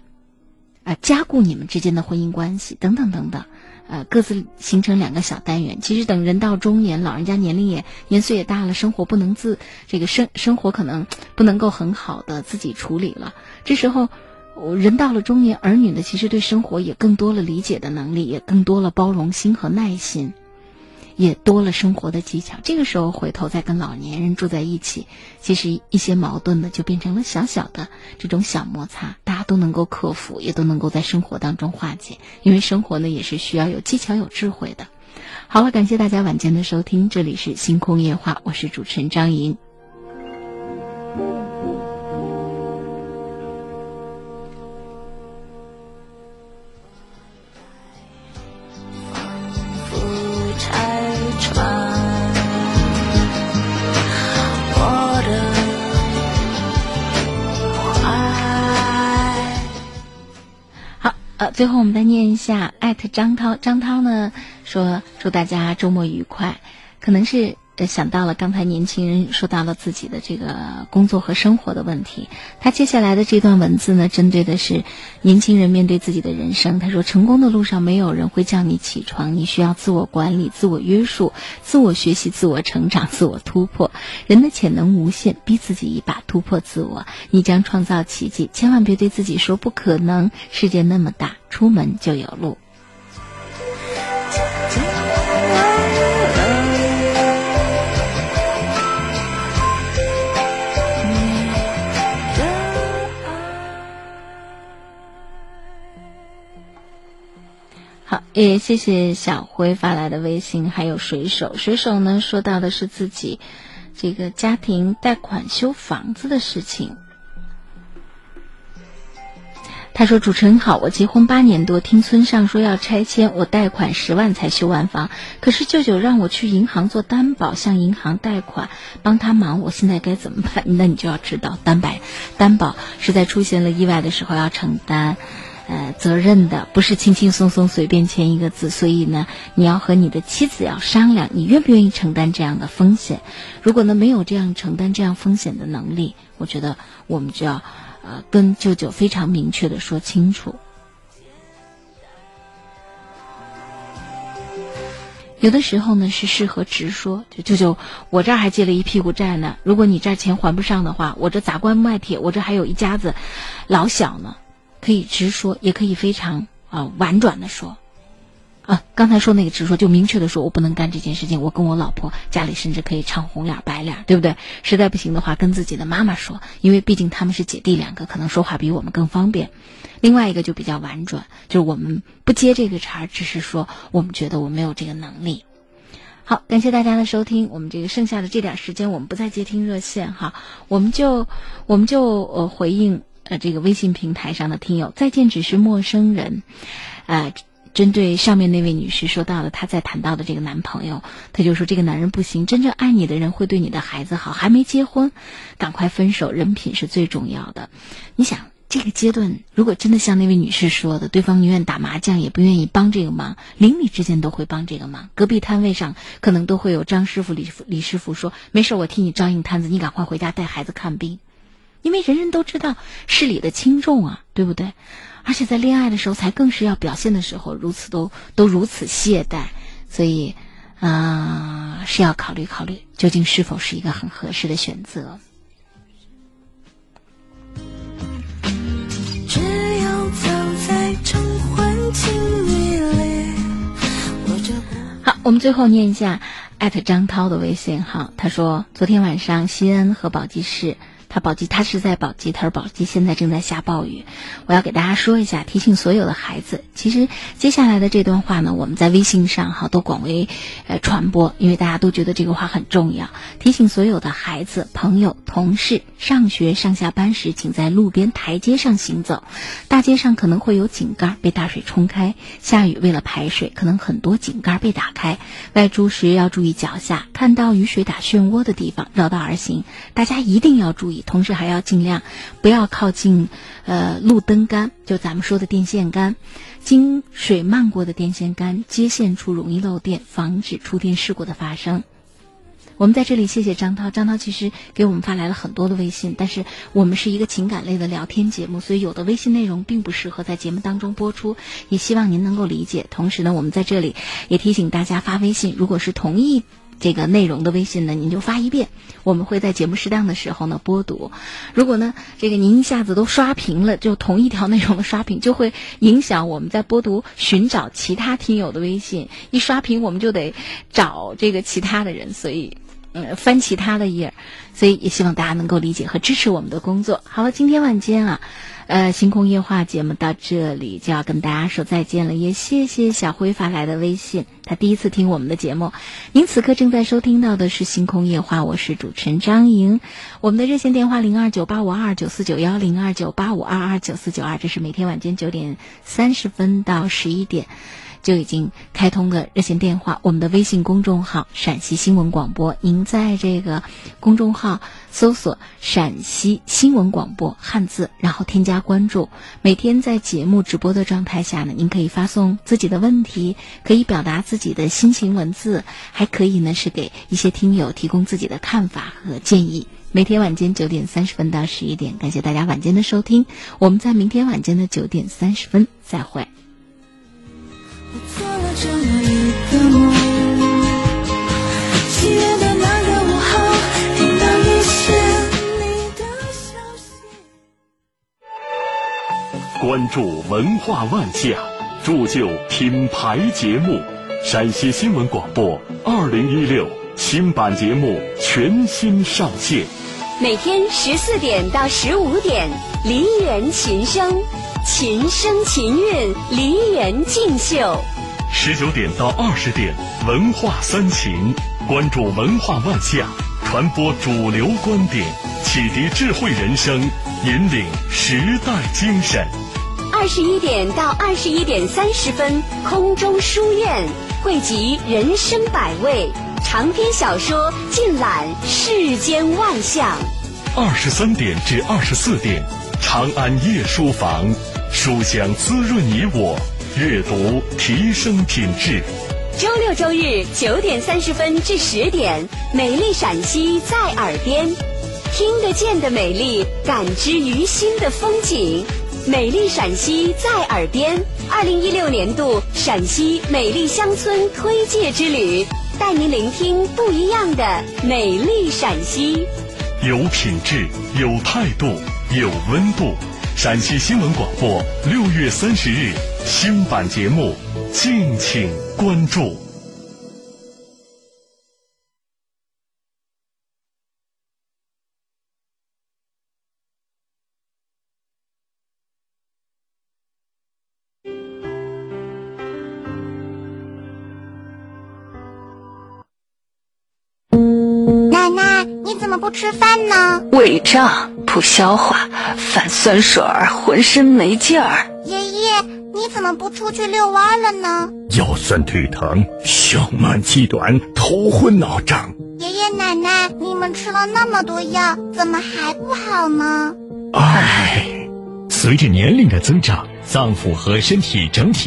S1: 啊，加固你们之间的婚姻关系，等等等等，呃，各自形成两个小单元。其实等人到中年，老人家年龄也年岁也大了，生活不能自这个生生活可能不能够很好的自己处理了，这时候。人到了中年，儿女呢，其实对生活也更多了理解的能力，也更多了包容心和耐心，也多了生活的技巧。这个时候回头再跟老年人住在一起，其实一些矛盾呢，就变成了小小的这种小摩擦，大家都能够克服，也都能够在生活当中化解。因为生活呢，也是需要有技巧、有智慧的。好了，感谢大家晚间的收听，这里是星空夜话，我是主持人张莹。呃，最后我们再念一下艾特张涛，张涛呢说祝大家周末愉快，可能是。想到了刚才年轻人说到了自己的这个工作和生活的问题，他接下来的这段文字呢，针对的是年轻人面对自己的人生。他说：“成功的路上没有人会叫你起床，你需要自我管理、自我约束、自我学习、自我成长、自我突破。人的潜能无限，逼自己一把，突破自我，你将创造奇迹。千万别对自己说不可能，世界那么大，出门就有路。”好，也谢谢小辉发来的微信，还有水手。水手呢，说到的是自己这个家庭贷款修房子的事情。他说：“主持人好，我结婚八年多，听村上说要拆迁，我贷款十万才修完房。可是舅舅让我去银行做担保，向银行贷款，帮他忙。我现在该怎么办？那你就要知道，担保担保是在出现了意外的时候要承担。”呃，责任的不是轻轻松松随便签一个字，所以呢，你要和你的妻子要商量，你愿不愿意承担这样的风险？如果呢没有这样承担这样风险的能力，我觉得我们就要呃跟舅舅非常明确的说清楚。有的时候呢是适合直说，就舅舅，我这儿还借了一屁股债呢，如果你这儿钱还不上的话，我这砸棺卖铁，我这还有一家子老小呢。可以直说，也可以非常啊婉转的说，啊，刚才说那个直说，就明确的说，我不能干这件事情。我跟我老婆家里甚至可以唱红脸白脸，对不对？实在不行的话，跟自己的妈妈说，因为毕竟他们是姐弟两个，可能说话比我们更方便。另外一个就比较婉转，就是我们不接这个茬，只是说我们觉得我没有这个能力。好，感谢大家的收听。我们这个剩下的这点时间，我们不再接听热线哈，我们就我们就呃回应呃这个微信平台上的听友。再见，只是陌生人。呃，针对上面那位女士说到的，她在谈到的这个男朋友，她就说这个男人不行，真正爱你的人会对你的孩子好，还没结婚，赶快分手，人品是最重要的。你想。这个阶段，如果真的像那位女士说的，对方宁愿打麻将也不愿意帮这个忙，邻里之间都会帮这个忙，隔壁摊位上可能都会有张师傅、李李师傅说：“没事，我替你照应摊子，你赶快回家带孩子看病。”因为人人都知道事理的轻重啊，对不对？而且在恋爱的时候，才更是要表现的时候，如此都都如此懈怠，所以，啊，是要考虑考虑，究竟是否是一个很合适的选择。只有走在晨昏清雨里。好，我们最后念一下艾特张涛的微信号。他说，昨天晚上西安和宝鸡市。他宝鸡，他是在宝鸡，他说宝鸡现在正在下暴雨。我要给大家说一下，提醒所有的孩子，其实接下来的这段话呢，我们在微信上哈都广为呃传播，因为大家都觉得这个话很重要。提醒所有的孩子、朋友、同事，上学上下班时，请在路边台阶上行走。大街上可能会有井盖被大水冲开，下雨为了排水，可能很多井盖被打开。外出时要注意脚下，看到雨水打漩涡的地方绕道而行。大家一定要注意。同时还要尽量不要靠近，呃，路灯杆，就咱们说的电线杆，经水漫过的电线杆接线处容易漏电，防止触电事故的发生。我们在这里谢谢张涛，张涛其实给我们发来了很多的微信，但是我们是一个情感类的聊天节目，所以有的微信内容并不适合在节目当中播出，也希望您能够理解。同时呢，我们在这里也提醒大家发微信，如果是同意。这个内容的微信呢，您就发一遍，我们会在节目适当的时候呢播读。如果呢，这个您一下子都刷屏了，就同一条内容的刷屏，就会影响我们在播读寻找其他听友的微信。一刷屏，我们就得找这个其他的人，所以嗯，翻其他的页。所以也希望大家能够理解和支持我们的工作。好了，今天晚间啊。呃，星空夜话节目到这里就要跟大家说再见了，也谢谢小辉发来的微信，他第一次听我们的节目。您此刻正在收听到的是星空夜话，我是主持人张莹。我们的热线电话零二九八五二九四九幺零二九八五二二九四九二，这是每天晚间九点三十分到十一点。就已经开通的热线电话，我们的微信公众号“陕西新闻广播”，您在这个公众号搜索“陕西新闻广播”汉字，然后添加关注。每天在节目直播的状态下呢，您可以发送自己的问题，可以表达自自己的心情文字，还可以呢是给一些听友提供自己的看法和建议。每天晚间九点三十分到十一点，感谢大家晚间的收听，我们在明天晚间的九点三十分再会。
S2: 关注文化万象，铸就品牌节目。陕西新闻广播二零一六新版节目全新上线。
S12: 每天十四点到十五点，梨园琴声。琴声琴韵，梨园竞秀。
S2: 十九点到二十点，文化三秦，关注文化万象，传播主流观点，启迪智慧人生，引领时代精神。
S12: 二十一点到二十一点三十分，空中书院汇集人生百味，长篇小说尽览世间万象。
S2: 二十三点至二十四点，长安夜书房。书香滋润你我，阅读提升品质。
S12: 周六周日九点三十分至十点，美丽陕西在耳边，听得见的美丽，感知于心的风景。美丽陕西在耳边，二零一六年度陕西美丽乡村推介之旅，带您聆听不一样的美丽陕西。
S2: 有品质，有态度，有温度。陕西新闻广播六月三十日新版节目，敬请关注。
S15: 呢？
S16: 胃胀不消化，反酸水儿，浑身没劲儿。
S15: 爷爷，你怎么不出去遛弯了呢？
S2: 腰酸腿疼，胸闷气短，头昏脑胀。
S15: 爷爷奶奶，你们吃了那么多药，怎么还不好呢？
S2: 唉，随着年龄的增长，脏腑和身体整体。